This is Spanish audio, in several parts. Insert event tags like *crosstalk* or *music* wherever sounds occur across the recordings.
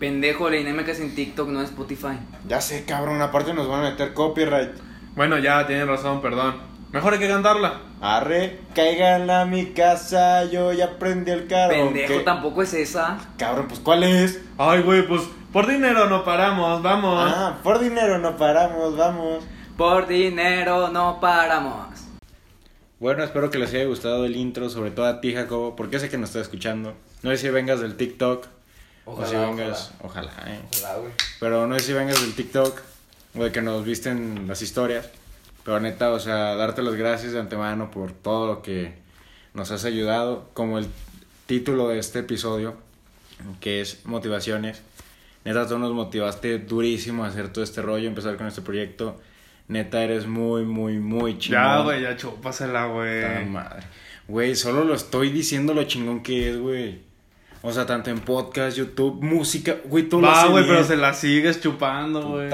Pendejo, la dinámica es en TikTok, no en Spotify. Ya sé, cabrón, aparte nos van a meter copyright. Bueno, ya, tienen razón, perdón. Mejor hay que cantarla. Arre, caigan a mi casa, yo ya aprendí el carro. Pendejo, tampoco es esa. Cabrón, pues ¿cuál es? Ay, güey, pues por dinero no paramos, vamos. Ah, por dinero no paramos, vamos. Por dinero no paramos. Bueno, espero que les haya gustado el intro, sobre todo a ti, Jacobo, porque sé que nos está escuchando. No sé si vengas del TikTok. O si vengas, ojalá, eh. Ojalá, güey. Pero no sé si vengas del TikTok o de que nos visten las historias. Pero neta, o sea, darte las gracias de antemano por todo lo que nos has ayudado. Como el título de este episodio, que es Motivaciones. Neta, tú nos motivaste durísimo a hacer todo este rollo, empezar con este proyecto. Neta, eres muy, muy, muy chingón. Ya, güey, ya chúpasela, güey. Madre. Güey, solo lo estoy diciendo lo chingón que es, güey. O sea, tanto en podcast, YouTube, música, güey, todo lo Va, güey, pero se la sigues chupando, güey.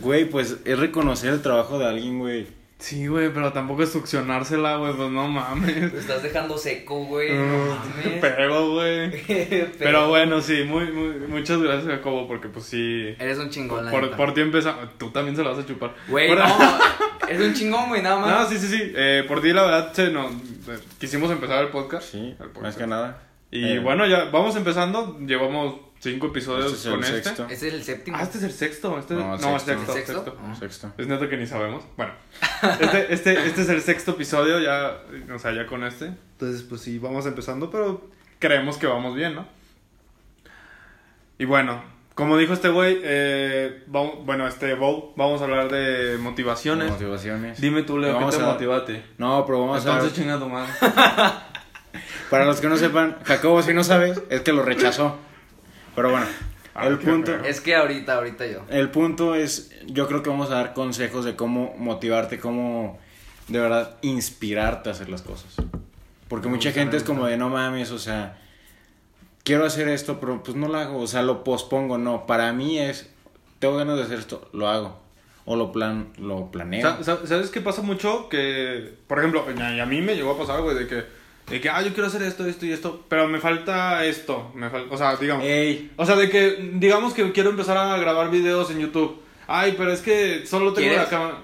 Güey, pues es reconocer el trabajo de alguien, güey. Sí, güey, pero tampoco es succionársela, güey, pues no mames. Lo estás dejando seco, güey. No mames. *laughs* Pero, güey. *laughs* Pero bueno, sí, muy, muy, muchas gracias, Jacobo, porque pues sí. Eres un chingón, la Por, neta. por ti empezamos. Tú también se la vas a chupar. Güey, no. *laughs* Eres un chingón, güey, nada más. No, sí, sí, sí. Eh, por ti, la verdad, se nos, eh, quisimos empezar el podcast. Sí, El podcast. más que nada. Y Eh, bueno, ya vamos empezando. Llevamos cinco episodios Este es el con este. sexto. Este es el séptimo. Ah, este es el sexto. Este No, no, sexto. sexto, ¿El sexto? sexto. Ah. Sexto. Es neto que ni sabemos. Bueno, este, este, este es el sexto episodio, ya, o sea, ya con este. Entonces, pues sí, vamos empezando, pero creemos que vamos bien, ¿no? Y bueno, como dijo este güey, eh, vamos, bueno, este Bow, vamos a hablar de motivaciones. Motivaciones. Dime tú, Leo, ¿qué te a- motivaste? No, pero vamos Entonces, a chinga tu madre. *laughs* Para los que no sepan, Jacobo, si no sabes, es que lo rechazó. Pero bueno, Ah, el punto. Es que ahorita, ahorita yo. El punto es, yo creo que vamos a dar consejos de cómo motivarte, cómo de verdad inspirarte a hacer las cosas. Porque Me mucha gente es como de no mames, o sea, quiero hacer esto, pero pues no lo hago, o sea, lo pospongo, no. Para mí es, tengo ganas de hacer esto, lo hago. O lo plan, lo planeo. Sa- sa- ¿Sabes qué pasa mucho? Que, por ejemplo, a mí me llegó a pasar, güey, de que, de que, ah, yo quiero hacer esto, esto y esto, pero me falta esto, me fal- o sea, digamos, Ey, o sea, de que, digamos que quiero empezar a grabar videos en YouTube, ay, pero es que solo tengo ¿Quieres? la cámara,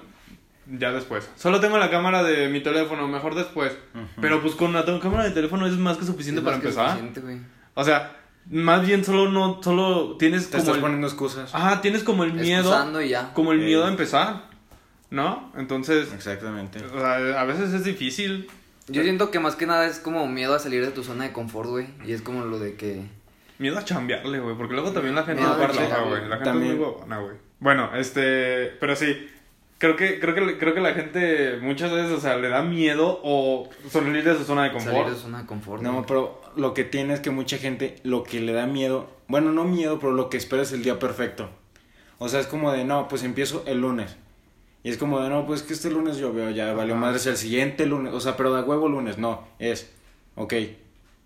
ya después, solo tengo la cámara de mi teléfono, mejor después, pero pues con la cámara de teléfono es más que suficiente Es para más que empezar, suficiente, o sea, más bien solo no, solo tienes te como estás el, poniendo excusas. ajá, tienes como el miedo, y ya. como el Ey. miedo a empezar, ¿no? Entonces, Exactamente. o sea, a veces es difícil. Yo siento que más que nada es como miedo a salir de tu zona de confort, güey. Y es como lo de que. Miedo a chambearle, güey, porque luego también la gente es a muy floja, chambearle. güey. La gente También. es muy huevona, güey. Bueno, este, pero sí, creo que, creo que, creo que la gente muchas veces, o sea, le da miedo o salir de su zona de confort. Salir de su zona de confort. No, güey. pero lo que tiene es que mucha gente lo que le da miedo, bueno, no miedo, pero lo que espera es el día perfecto. O sea, es como de, no, pues empiezo el lunes. Y es como de, no, pues que este lunes yo veo, ya valió madre, es el siguiente lunes. O sea, pero de huevo lunes, no, es, ok,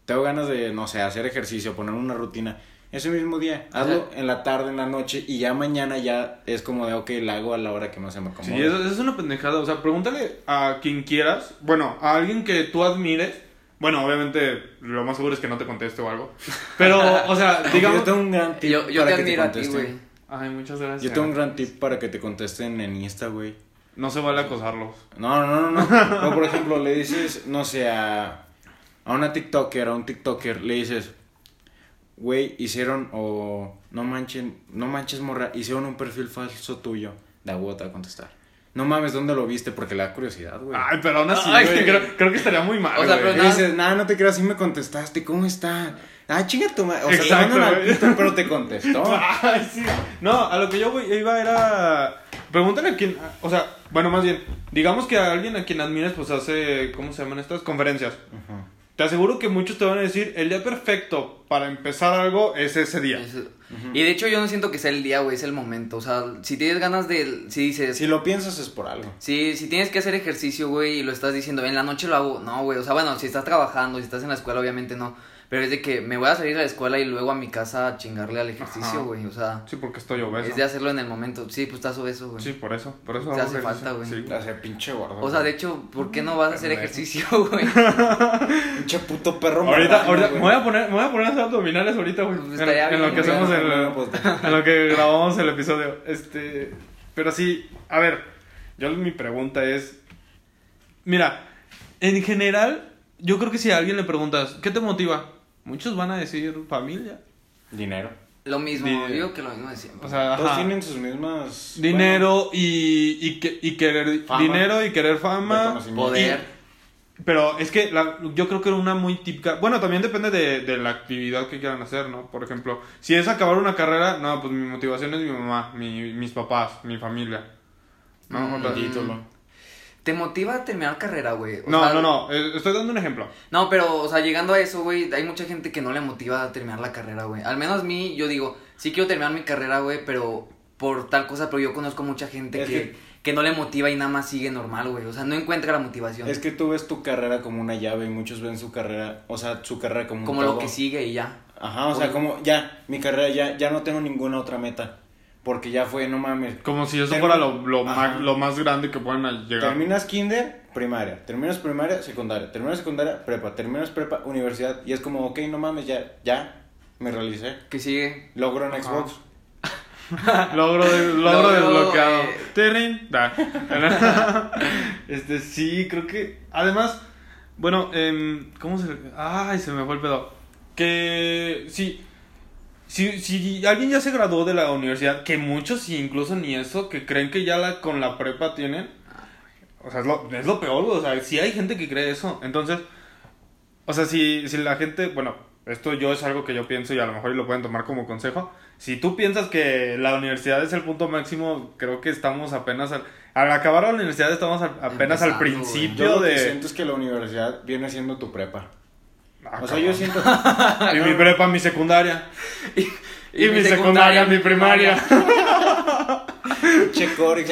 tengo ganas de, no sé, hacer ejercicio, poner una rutina. Ese mismo día, hazlo en la tarde, en la noche, y ya mañana ya es como de, ok, la hago a la hora que no se me acomoda. Sí, eso, eso es una pendejada. O sea, pregúntale a quien quieras. Bueno, a alguien que tú admires. Bueno, obviamente, lo más seguro es que no te conteste o algo. *laughs* Pero, o sea, digamos. Yo tengo un gran tip Yo, yo para te que admiro a ti, contesten. güey. Ay, muchas gracias. Yo tengo un gran tip para que te contesten en Insta, güey. No se vale acosarlos. No, no, no, no. O por ejemplo, le dices, no sé, a, a una TikToker, a un TikToker, le dices, güey, hicieron, o no manchen, no manches, morra, hicieron un perfil falso tuyo. Da huevo te va a contestar. No mames, ¿dónde lo viste? Porque le da curiosidad, güey. Ay, pero aún así, Ay, güey. Creo, creo que estaría muy mal. O sea, güey. pero nada- dices, nah, no te creas, sí me contestaste, ¿cómo está? Ah, chinga tu madre. O sea, Exacto, te pito, pero te contestó. *laughs* Ay, sí. No, a lo que yo güey, iba era. Pregúntale a quién. O sea, bueno, más bien. Digamos que a alguien a quien admires, pues hace. ¿Cómo se llaman estas? Conferencias. Ajá. Te aseguro que muchos te van a decir: el día perfecto para empezar algo es ese día. Y de hecho, yo no siento que sea el día, güey, es el momento. O sea, si tienes ganas de. Si dices. Si lo piensas es por algo. Si, si tienes que hacer ejercicio, güey, y lo estás diciendo, en la noche lo hago, no, güey, o sea, bueno, si estás trabajando, si estás en la escuela, obviamente no, pero es de que me voy a salir de la escuela y luego a mi casa a chingarle al ejercicio, güey, o sea, Sí, porque estoy obeso. es de hacerlo en el momento, sí, pues estás obeso, güey. Sí, por eso. Por eso Te hace falta, güey. Sí. Te hace pinche gordo. O sea, de hecho, ¿por qué no vas a hacer ejercicio, *laughs* güey? *laughs* Pinche puto perro Ahorita, ahorita, me voy a poner, me voy a poner a hacer abdominales ahorita, güey. Pues en, lo que hacemos el, No, pues, en lo que grabamos el episodio. Este, pero sí, a ver, yo mi pregunta es, mira, en general, yo creo que si a alguien le preguntas, ¿qué te motiva? Muchos van a decir familia. Dinero. Lo mismo, Di- yo digo que lo mismo de siempre. O sea, Todos ajá. tienen sus mismas... dinero y, y, que- y querer Fama. dinero y querer fama. reconocimiento. Poder. Pero es que la- yo creo que era una muy típica. Bueno, también depende de, de la actividad que quieran hacer, ¿no? Por ejemplo, si es acabar una carrera, no, pues mi motivación es mi mamá, mi- mis papás, mi familia. ¿No? Mm. O sea, El título. ¿Te motiva a terminar carrera, güey? O no, sea, no, no, eh, estoy dando un ejemplo. No, pero, o sea, llegando a eso, güey, hay mucha gente que no le motiva a terminar la carrera, güey. Al menos a mí, yo digo, sí quiero terminar mi carrera, güey, pero por tal cosa, pero yo conozco mucha gente Es que, que- que no le motiva y nada más sigue normal, güey. O sea, no encuentra la motivación. Es que tú ves tu carrera como una llave y muchos ven su carrera, o sea, su carrera como un Como lo que sigue y ya. Ajá, o sea, como ya, mi carrera ya, ya no tengo ninguna otra meta. Porque ya fue, no mames. Como si eso fuera lo, lo, más, lo más grande que pueden llegar. Terminas kinder, primaria. Terminas primaria, secundaria. Terminas secundaria, prepa. Terminas prepa, universidad. Y es como, ok, no mames, ya, ya, me realicé. Que sigue. Logro en Ajá. Xbox. *laughs* Logro, de- logro Logro, desbloqueado. eh. Terrin. Da. *laughs* este, sí, creo que. Además, bueno, em, ¿cómo se.? Ay, se me fue el pedo. Que. Sí. Si, si alguien ya se graduó de la universidad, que muchos incluso ni eso, que creen que ya la, con la prepa tienen. O sea, es lo, es lo peor, o sea, sí hay gente que cree eso. Entonces, o sea, si, si la gente, bueno, esto yo es algo que yo pienso y a lo mejor lo pueden tomar como consejo. Si tú piensas que la universidad es el punto máximo, creo que estamos apenas al, al acabar la universidad estamos al- apenas al Empezando, principio Yo lo que de... siento es que la universidad viene siendo tu prepa. Ah, O sea, yo siento... *laughs* Y mi prepa, mi secundaria. Y, mi, secundaria, mi primaria. *laughs* Che, core.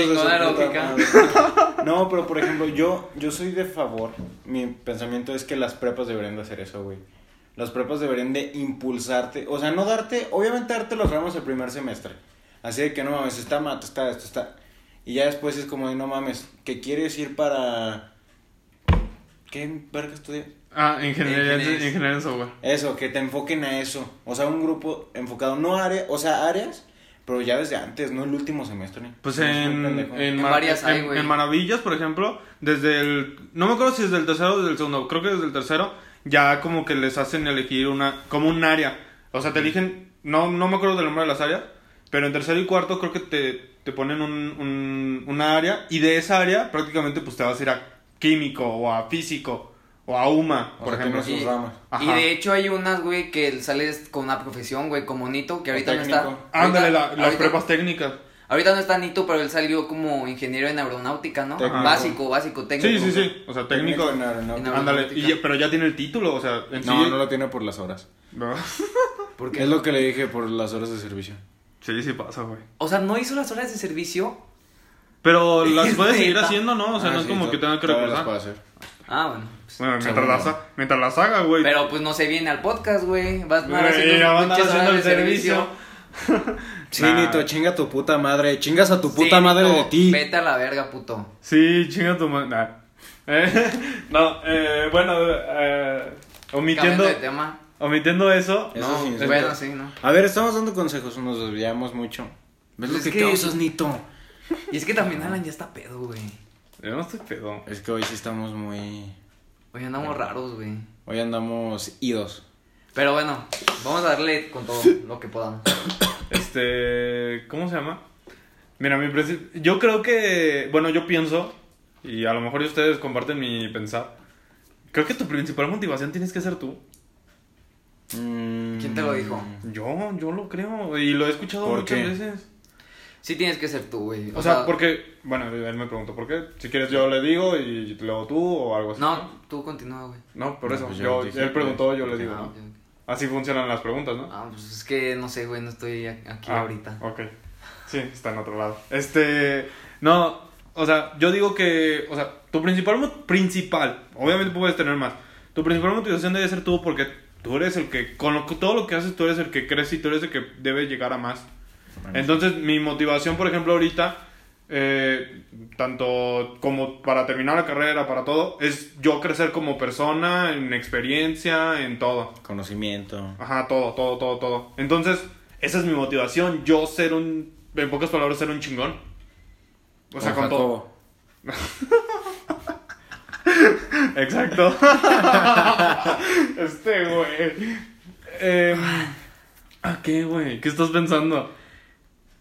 No, pero por ejemplo, yo, yo soy de favor. Mi pensamiento es que las prepas deberían de hacer eso, güey. Las prepas deberían de impulsarte. O sea, no darte, obviamente darte los ramos el primer semestre. Así de que no mames, está mata, está esto, está. Y ya después es como de no mames, que quieres ir para. ¿Qué verga estudias? Ah, ingeniería, Ingeniería. ingeniería en software. Eso, que te enfoquen a eso. O sea, un grupo enfocado, no área, o sea, áreas, pero ya desde antes, no el último semestre. Pues No, en, en, En Mar- varias hay, en- güey. en Maravillas, por ejemplo, desde el... No me acuerdo si desde el tercero o desde el segundo, creo que desde el tercero ya como que les hacen elegir una... como un área. O sea, te eligen... No, no me acuerdo del nombre de las áreas, pero en tercero y cuarto creo que te, te ponen un, un, una área y de esa área prácticamente pues te vas a ir a químico o a físico o a UMA, O por sea, ejemplo. Y, ramas. y de hecho hay unas, güey, que sales con una profesión, güey, como Nito, que ahorita no está. Ándale, ahorita- la- las ahorita- prepas técnicas. Ahorita no está Nito, pero él salió como ingeniero en aeronáutica, ¿no? Técnico. Básico, básico, técnico. Sí, sí, sí. O sea, técnico. en aeronáutica. Ándale, y pero ya tiene el título, o sea, en No, sí... no lo tiene por las horas. No. *laughs* ¿Por qué? Es lo que le dije por las horas de servicio. Sí, sí pasa, güey. O sea, no hizo las horas de servicio. Pero las *laughs* puedes seguir haciendo, ¿no? O sea, Ah, no es sí, como que tenga que todavía Ah, bueno. pues, Bueno, mientras yo. ha- mientras las haga, güey. Pero pues no se viene al podcast, güey. Vas a haciendo haciendo el de servicio. *laughs* Sí, Nah. Nito, chinga tu puta madre. Chingas a tu Sí, puta madre Nito, de ti. Vete a la verga, puto. Sí, chinga tu madre. Nah. *laughs* Eh, no, eh, bueno, eh, omitiendo, de tema. omitiendo eso. Eso no, sí, pues, sí. bueno, sí, ¿no? A ver, estamos dando consejos, nos desviamos mucho. ¿Ves lo Es que, que- causas, Nito? Y es que también Alan ya está pedo, güey. Yo no estoy pedo. Es que hoy sí estamos muy... Hoy andamos raros, güey. Hoy andamos idos. Pero bueno, vamos a darle con todo lo que podamos. *coughs* Este, ¿cómo se llama? Mira, mi yo creo que, bueno, yo pienso, y a lo mejor ustedes comparten mi pensar, creo que tu principal motivación tienes que ser tú. Mm, ¿Quién te lo dijo? Yo, yo lo creo, y lo he escuchado ¿Por muchas qué? veces. Sí tienes que ser tú, güey. O, sea, porque, bueno, él me preguntó, ¿por qué? Si quieres yo le digo y luego tú o algo así. No, tú continúa, güey. No, por No, eso. pues yo yo, dije, él preguntó, yo le digo. Ah, ¿no? Así funcionan las preguntas, ¿no? Ah, pues es que no sé, güey, no estoy aquí Ah, ahorita. Ok. Sí, está en otro lado. Este. No, o sea, yo digo que. O sea, tu principal. Principal. Obviamente puedes tener más. Tu principal motivación debe ser tú porque tú eres el que. Con lo que- todo lo que haces, tú eres el que crece y tú eres el que debe llegar a más. Entonces, mi motivación, por ejemplo, ahorita. eh, tanto como para terminar la carrera, para todo, es yo crecer como persona, en experiencia, en todo. Conocimiento. Ajá, todo, todo, todo, todo. Entonces, esa es mi motivación, yo ser un, en pocas palabras, ser un chingón. O sea, Como con todo. *laughs* Exacto. *laughs* este, güey. Em, ¿A qué, güey? ¿Qué estás pensando?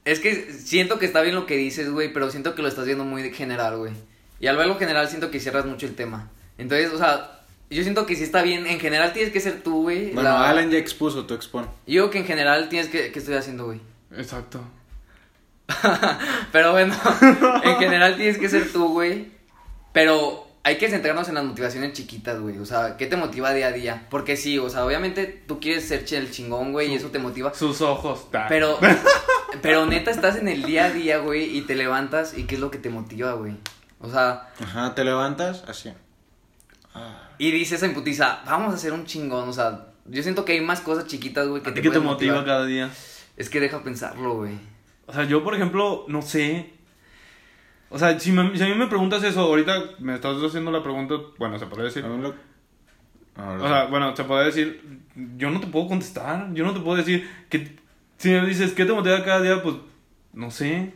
Es que siento que está bien lo que dices, güey, pero siento que lo estás viendo muy general, güey. Y al verlo general siento que cierras mucho el tema. Entonces, o sea, yo siento que sí está bien. En general tienes que ser tú, güey. Bueno, la- Alan ya expuso, tú expon. Yo digo que en general tienes que... ¿Qué estoy haciendo, güey? Exacto. *laughs* Pero bueno, *laughs* en general tienes que ser tú, güey. Pero hay que centrarnos en las motivaciones chiquitas, güey. O sea, ¿qué te motiva día a día? Porque sí, o sea, obviamente tú quieres ser el chingón, güey, y eso te motiva. Sus ojos. ta. Pero, *laughs* pero neta, estás en el día a día, güey, y te levantas, ¿y qué es lo que te motiva, güey? O sea, Ajá, te levantas así. y dices en putiza, vamos a hacer un chingón, o sea, yo siento que hay más cosas chiquitas, güey, que ¿A te ti qué te motiva motivar. cada día? Es que deja pensarlo, güey. O sea, yo, por ejemplo, no sé. O sea, si, me- si a mí me preguntas eso, ahorita me estás haciendo la pregunta, bueno, se podría decir. A mí lo- O sea, bueno, se puede decir, yo no te puedo contestar, yo no te puedo decir que si me dices qué te motiva cada día, pues no sé.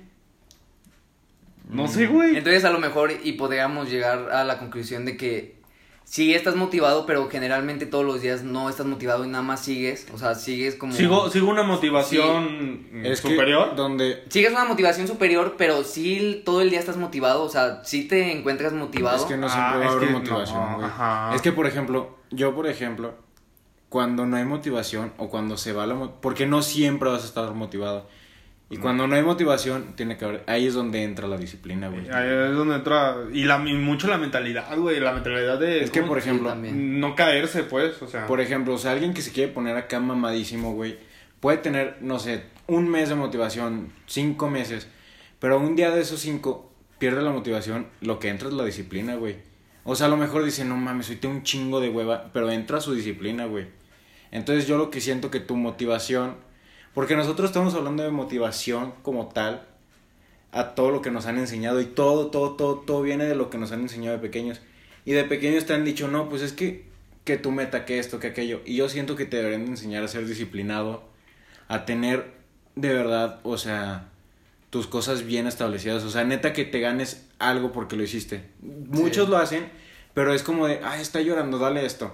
No sé, güey. Entonces a lo mejor y podríamos llegar a la conclusión de que sí estás motivado, pero generalmente todos los días no estás motivado y nada más sigues, o sea, sigues como... Sigo, sigo una motivación es que superior. donde Sigues una motivación superior, pero sí todo el día estás motivado, o sea, sí te encuentras motivado. Es que no Ah, siempre va es a haber que motivación, no, güey. ajá. Es que, por ejemplo, yo, por ejemplo, cuando no hay motivación o cuando se va la... Porque no siempre vas a estar motivado. Y cuando no hay motivación, tiene que haber... Ahí es donde entra la disciplina, güey. Ahí es donde entra. Y, la, y mucho la mentalidad, güey. La mentalidad de. Es que, por ejemplo. No caerse, pues. O sea. Por ejemplo, o sea, alguien que se quiere poner acá mamadísimo, güey, puede tener, no sé, un mes de motivación, cinco meses, pero un día de esos cinco pierde la motivación, lo que entra es la disciplina, güey. O sea, a lo mejor dice, no mames, tengo un chingo de hueva, pero entra su disciplina, güey. Entonces yo lo que siento que tu motivación, porque nosotros estamos hablando de motivación como tal, a todo lo que nos han enseñado y todo, todo, todo, todo viene de lo que nos han enseñado de pequeños. Y de pequeños te han dicho, no, pues es que, que tu meta, que esto, que aquello. Y yo siento que te deberían de enseñar a ser disciplinado, a tener de verdad, o sea, tus cosas bien establecidas. O sea, neta que te ganes algo porque lo hiciste. Muchos Sí. lo hacen, pero es como de, ay, está llorando, dale esto.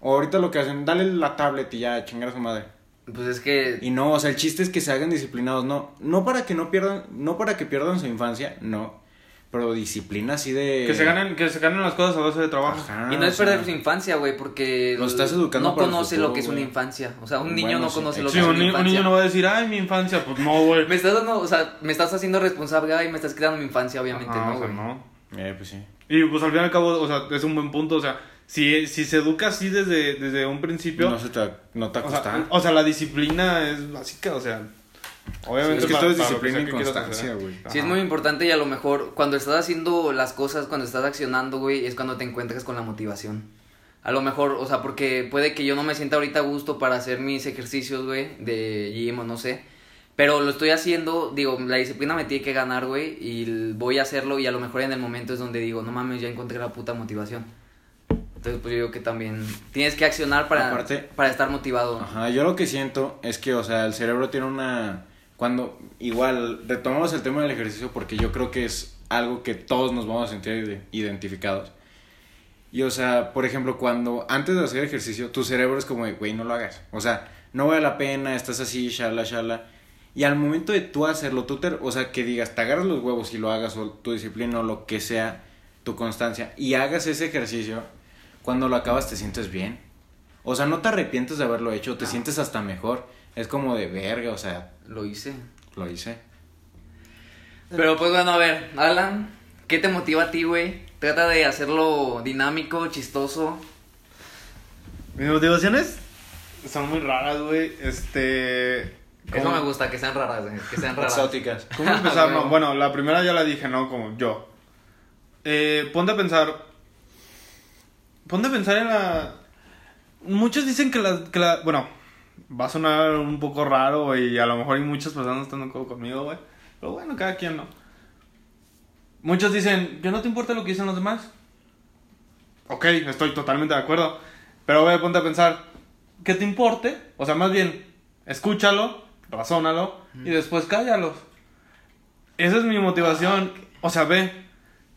O ahorita lo que hacen, dale la tablet y ya, chingar a su madre. Pues es que... Y no, o sea, el chiste es que se hagan disciplinados, no, no para que no pierdan, no para que pierdan su infancia, no, pero disciplina así de... Que se ganen, que se ganen las cosas a base de trabajo. Ajá, Y no es sea, perder su infancia, güey, porque... Lo estás educando No para el conoce futuro, lo que es una infancia. O sea, un niño Bueno, no sí, conoce lo Sí, que es un, una ni- un infancia. niño no va a decir, ay, mi infancia. Pues no, güey. Me estás dando, o sea, me estás haciendo responsable y me estás quitando mi infancia, obviamente, Ajá, ¿no, o sea, no. Eh, pues sí. Y pues al fin y al cabo, o sea, es un buen punto. O sea, si, si se educa así desde, desde un principio. No se te, no te o, sea, o sea, la disciplina es básica, o sea. Obviamente. es que todo es disciplina y constancia, güey. Sí, es muy importante y a lo mejor cuando estás haciendo las cosas, cuando estás accionando, güey, es cuando te encuentras con la motivación. A lo mejor, o sea, porque puede que yo no me sienta ahorita a gusto para hacer mis ejercicios, güey, de gym o no sé. Pero lo estoy haciendo, digo, la disciplina me tiene que ganar, güey, y voy a hacerlo y a lo mejor en el momento es donde digo, no mames, ya encontré la puta motivación. Entonces, pues yo digo que también tienes que accionar para, Aparte- para estar motivado. Ajá, yo lo que siento es que, o sea, el cerebro tiene una... Cuando, igual, retomamos el tema del ejercicio porque yo creo que es algo que todos nos vamos a sentir ide- identificados. Y, o sea, por ejemplo, cuando antes de hacer ejercicio, tu cerebro es como de, güey, no lo hagas. O sea, no vale la pena, estás así, shala, shala. Y al momento de tú hacerlo, tú te, o sea, que digas, te agarras los huevos y lo hagas, o tu disciplina, o lo que sea, tu constancia, y hagas ese ejercicio, cuando lo acabas te sientes bien. O sea, no te arrepientes de haberlo hecho, te sientes hasta mejor. Es como de verga, o sea, Lo hice. lo hice. Pero pues bueno, a ver, Alan, ¿qué te motiva a ti, güey? Trata de hacerlo dinámico, chistoso. Mis motivaciones son muy raras, güey. Este. Eso ¿cómo- me gusta, que sean raras, güey, que sean raras. Exóticas. ¿Cómo empezar? No, *laughs* bueno, la primera ya la dije, ¿no? Como yo. Eh, ponte a pensar. Ponte a pensar en la. Muchos dicen que la, que la. Bueno, va a sonar un poco raro y a lo mejor hay muchas personas acuerdo conmigo, güey. Pero bueno, cada quien no. muchos dicen, que no te importa lo que dicen los demás. Ok, estoy totalmente de acuerdo. Pero ve, ponte a pensar, que te importe, o sea, más bien, escúchalo, razónalo y después cállalos. Esa es mi motivación. O sea, ve,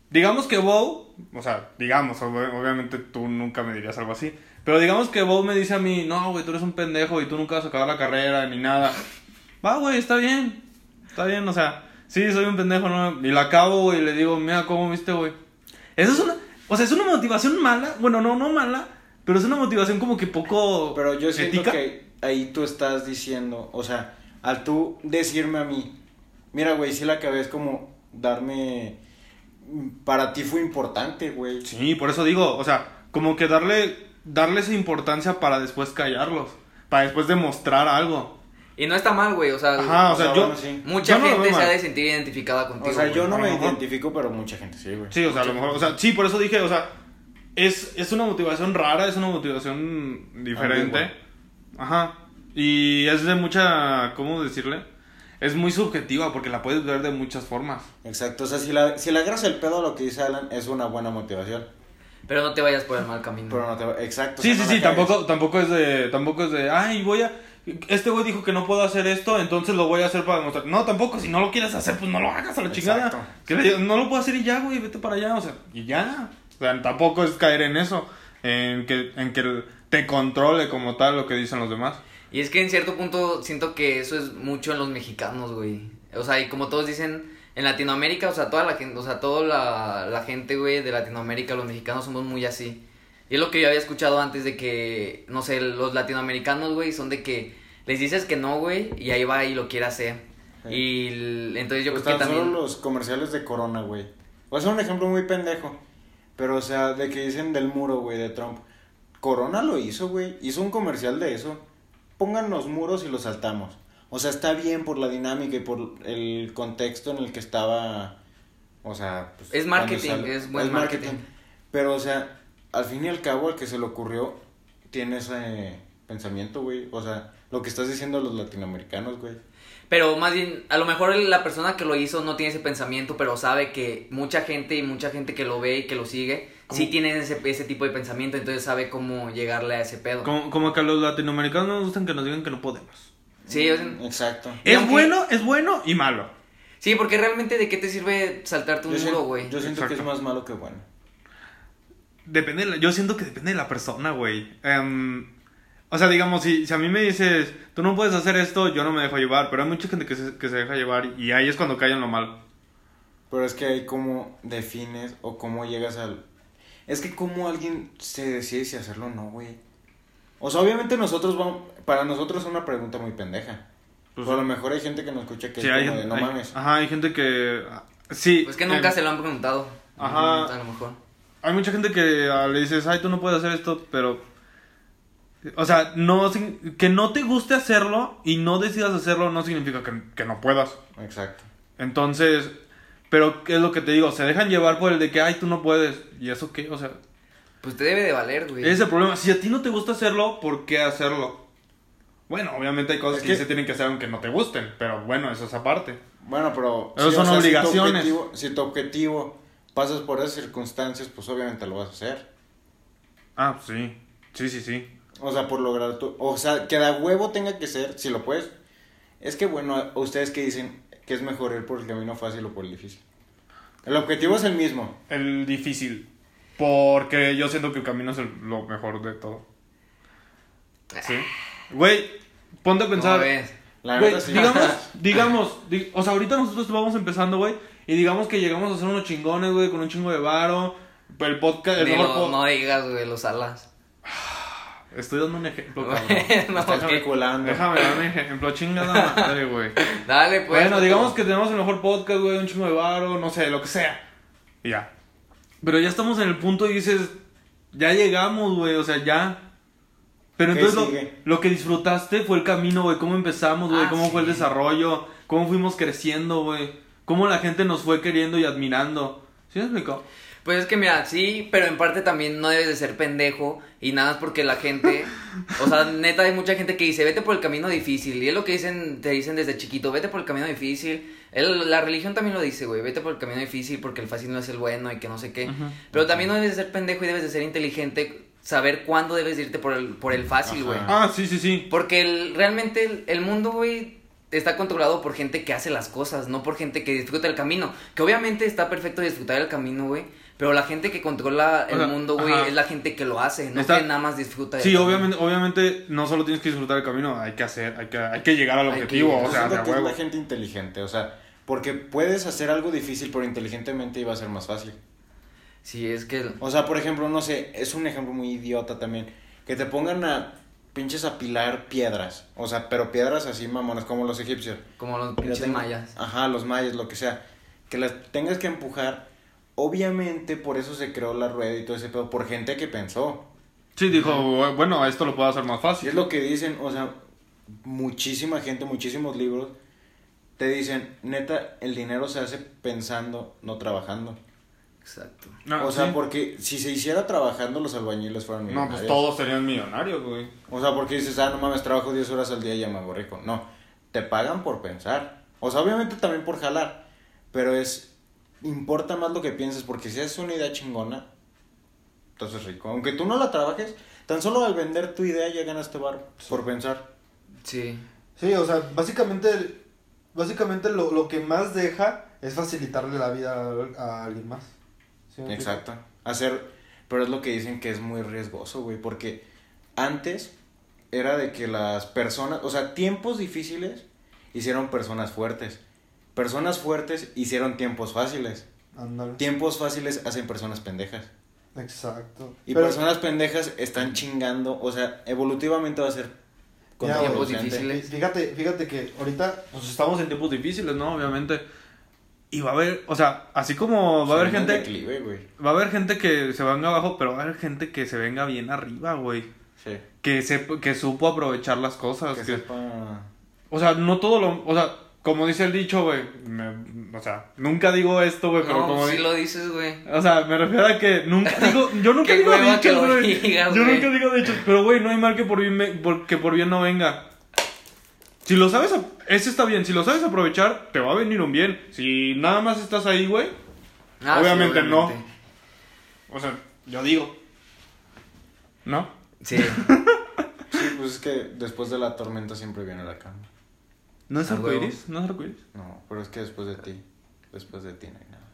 digamos que Bow, o sea, digamos, ob- obviamente tú nunca me dirías algo así, pero digamos que Bow me dice a mí, no, güey, tú eres un pendejo y tú nunca vas a acabar la carrera ni nada. Va, güey, está bien, está bien, o sea, sí, soy un pendejo, ¿no? Y la acabo, güey, y le digo, mira cómo viste, güey. Esa es una, o sea, es una motivación mala, bueno, no, no mala, pero es una motivación como que poco Pero yo siento ética. que ahí tú estás diciendo, o sea, al tú decirme a mí, mira, güey, sí la acabé, es como darme, para ti fue importante, güey. Sí, por eso digo, o sea, como que darle, darle esa importancia para después callarlos, para después demostrar algo. Y no está mal, güey, o sea, Ajá, o sea, yo, bueno, sí. mucha yo no lo gente se ha de sentir identificada contigo. O sea, yo güey. no a me identifico, pero mucha gente sí, güey. Sí, o sea, a lo mejor, o sea, sí, por eso dije, o sea, es, es una motivación rara, es una motivación diferente. Ajá. Y es de mucha, ¿cómo decirle? Es muy subjetiva porque la puedes ver de muchas formas. Exacto, o sea, si, la, si le agarras el pedo a lo que dice Alan, es una buena motivación. Pero no te vayas por el mal camino. Pero no te va- exacto. o Sí, sea, sí, no sí, tampoco, tampoco es de, tampoco es de, ay, voy a, este güey dijo que no puedo hacer esto, entonces lo voy a hacer para demostrar. No, tampoco, si no lo quieres hacer, pues no lo hagas a la chingada. Exacto. Que le no lo puedo hacer y ya, güey, vete para allá, o sea, y ya. O sea, tampoco es caer en eso, en que, en que te controle como tal lo que dicen los demás. Y es que en cierto punto siento que eso es mucho en los mexicanos, güey. O sea, y como todos dicen, en Latinoamérica, o sea, toda la gente, o sea, toda la, la gente, güey, de Latinoamérica, los mexicanos somos muy así. Y es lo que yo había escuchado antes de que, no sé, los latinoamericanos, güey, son de que les dices que no, güey, y ahí va y lo quiere hacer. Sí. Y entonces yo Pues creo que también... solo los comerciales de Corona, güey. Voy a hacer un ejemplo muy pendejo. Pero, o sea, de que dicen del muro, güey, de Trump. Corona lo hizo, güey. Hizo un comercial de eso. Pongan los muros y los saltamos. O sea, está bien por la dinámica y por el contexto en el que estaba. O sea, pues, Es marketing, es buen marketing. Pero, o sea, al fin y al cabo, al que se le ocurrió tiene ese pensamiento, güey. O sea, lo que estás diciendo a los latinoamericanos, güey. Pero más bien, a lo mejor la persona que lo hizo no tiene ese pensamiento, pero sabe que mucha gente y mucha gente que lo ve y que lo sigue, sí tienen ese, ese tipo de pensamiento, entonces sabe cómo llegarle a ese pedo. Como, como que a los latinoamericanos nos gustan que nos digan que no podemos. Sí, o sea, Exacto. Es aunque- bueno, es bueno y malo. sí, porque realmente de qué te sirve saltarte un Yo, muro, güey. yo siento que es más malo que bueno. Depende, de la- yo siento que depende de la persona, güey. Em, o sea, digamos, si, si a mí me dices, tú no puedes hacer esto, yo no me dejo llevar. Pero hay mucha gente que se, que se deja llevar y ahí es cuando callan lo malo. Pero es que ahí cómo defines o cómo llegas al... Es que cómo alguien se decide si hacerlo o no, güey. O sea, obviamente nosotros vamos... Para nosotros es una pregunta muy pendeja. Pues, Pero a lo mejor hay gente que nos escucha que sí, es hay, como de no hay- mames. Ajá, hay gente que... Sí. Pues que nunca em, se lo han preguntado. Ajá. A lo mejor. Hay mucha gente que ah, le dices, ay, tú no puedes hacer esto, pero... O sea, no, que no te guste hacerlo y no decidas hacerlo no significa que, que no puedas. Exacto. Entonces, pero ¿qué es lo que te digo? Se dejan llevar por el de que, ay, tú no puedes. ¿Y eso qué? O sea, Pues te debe de valer, güey. ese es el problema. Si a ti no te gusta hacerlo, ¿por qué hacerlo? Bueno, obviamente hay cosas Es que, que- se tienen que hacer aunque no te gusten, pero bueno, eso es aparte. Bueno, pero... Esos son Si tu, obligaciones. objetivo, si tu objetivo pasas por esas circunstancias, pues obviamente lo vas a hacer. Ah, sí. Sí, sí, sí. O sea, por lograr tu... O sea, que da huevo tenga que ser, si lo puedes. Es que bueno, a ustedes que dicen que es mejor ir por el camino fácil o por el difícil. El objetivo es el mismo. El difícil. Porque yo siento que el camino es el- lo mejor de todo. Sí. Güey, ponte a ¿Cómo pensar. ves? La Güey, sí. digamos, *laughs* digamos, di- o sea, ahorita nosotros vamos empezando, güey, y digamos que llegamos a hacer unos chingones, güey, con un chingo de varo, el podcast, el mejor po- no digas, güey, los alas. Estoy dando un ejemplo, *laughs* cabrón. no, reculando. Déjame dar un ejemplo, chingada madre, güey. Dale, pues. Bueno, digamos que tenemos el mejor podcast, güey, un chingo de varo, no sé, lo que sea. Y ya. Pero ya estamos en el punto y dices, ya llegamos, güey, o sea, ya. Pero ¿Qué entonces lo, que disfrutaste fue el camino, güey, cómo empezamos, güey, Ah, cómo fue el desarrollo, cómo fuimos creciendo, güey, cómo la gente nos fue queriendo y admirando. ¿Sí me explicó? Pues es que mira, sí, pero en parte también no debes de ser pendejo y nada más porque la gente, o sea, *laughs* neta hay mucha gente que dice, vete por el camino difícil y es lo que dicen, te dicen desde chiquito, vete por el camino difícil. El- la religión también lo dice, güey, vete por el camino difícil porque el fácil no es el bueno y que no sé qué. Pero también no debes de ser pendejo y debes de ser inteligente, saber cuándo debes de irte por el, por el fácil, güey. Ah, sí, sí, sí. Porque el, realmente el, el mundo, güey, está controlado por gente que hace las cosas, no por gente que disfruta el camino. Que obviamente está perfecto disfrutar el camino, güey. Pero la gente que controla el O sea, mundo, güey, ajá. es la gente que lo hace, no Está- que nada más disfruta del Sí, camino. obviamente, obviamente no solo tienes que disfrutar el camino, hay que hacer, hay que, hay que llegar al Hay que objetivo, llegar. o sea, de que es la gente inteligente, o sea, porque puedes hacer algo difícil, pero inteligentemente iba a ser más fácil. Sí, es que... O sea, por ejemplo, no sé, es un ejemplo muy idiota también. Que te pongan a pinches a pilar piedras. O sea, pero piedras así mamonas, como los egipcios. Como los Que pinches mayas. Ajá, los mayas, lo que sea. Que las tengas que empujar. Obviamente, por eso se creó la rueda y todo ese pedo. Por gente que pensó. Sí, dijo, bueno, esto lo puedo hacer más Y fácil. es lo que dicen, o sea, muchísima gente, muchísimos libros. Te dicen, neta, el dinero se hace pensando, no trabajando. Exacto. No, o sea, sí. porque si se hiciera trabajando, los albañiles fueran No, millonarios. pues todos serían millonarios, güey. O sea, porque dices, ah, no mames, trabajo 10 horas al día y ya me hago rico. No, te pagan por pensar. O sea, obviamente también por jalar. Pero es, importa más lo que pienses, porque si haces una idea chingona, entonces rico. Aunque tú no la trabajes, tan solo al vender tu idea ya ganaste bar por pensar. Sí. Sí, o sea, básicamente, básicamente lo, lo que más deja es facilitarle la vida a, a alguien más. ¿Sí? Exacto. Hacer, pero es lo que dicen que es muy riesgoso, güey, porque antes era de que las personas, o sea, tiempos difíciles hicieron personas fuertes. Personas fuertes hicieron tiempos fáciles. Ándale. Tiempos fáciles hacen personas pendejas. Exacto. Y Pero- personas pendejas están chingando, o sea, evolutivamente va a ser Ya, tiempos difíciles. Fíjate, fíjate que ahorita Pues estamos en tiempos difíciles, ¿no? Obviamente. Y va a haber, o sea, así como va a haber gente, declive, va a haber gente que se venga abajo, pero va a haber gente que se venga bien arriba, güey. Sí. Que, se, que supo aprovechar las cosas. Que que- sepa... O sea, no todo lo, o sea, como dice el dicho, güey, me- o sea, nunca digo esto, güey, pero No, como... sí lo dices, güey. O sea, me refiero a que nunca *laughs* digo, yo nunca digo dichos, güey. Yo nunca digo dichos, pero güey, no hay mal que por bien, me- por- que por bien no venga. Si lo sabes, ese está bien, si lo sabes aprovechar, te va a venir un bien. Si nada más estás ahí, güey, Ah, sí, Obviamente no. obviamente. o sea, yo digo. ¿No? Sí. *laughs* Sí, pues es que después de la tormenta siempre viene la calma. ¿No es arcoiris? ¿No es arcoiris? No, pero es que después de ti, después de ti no hay nada.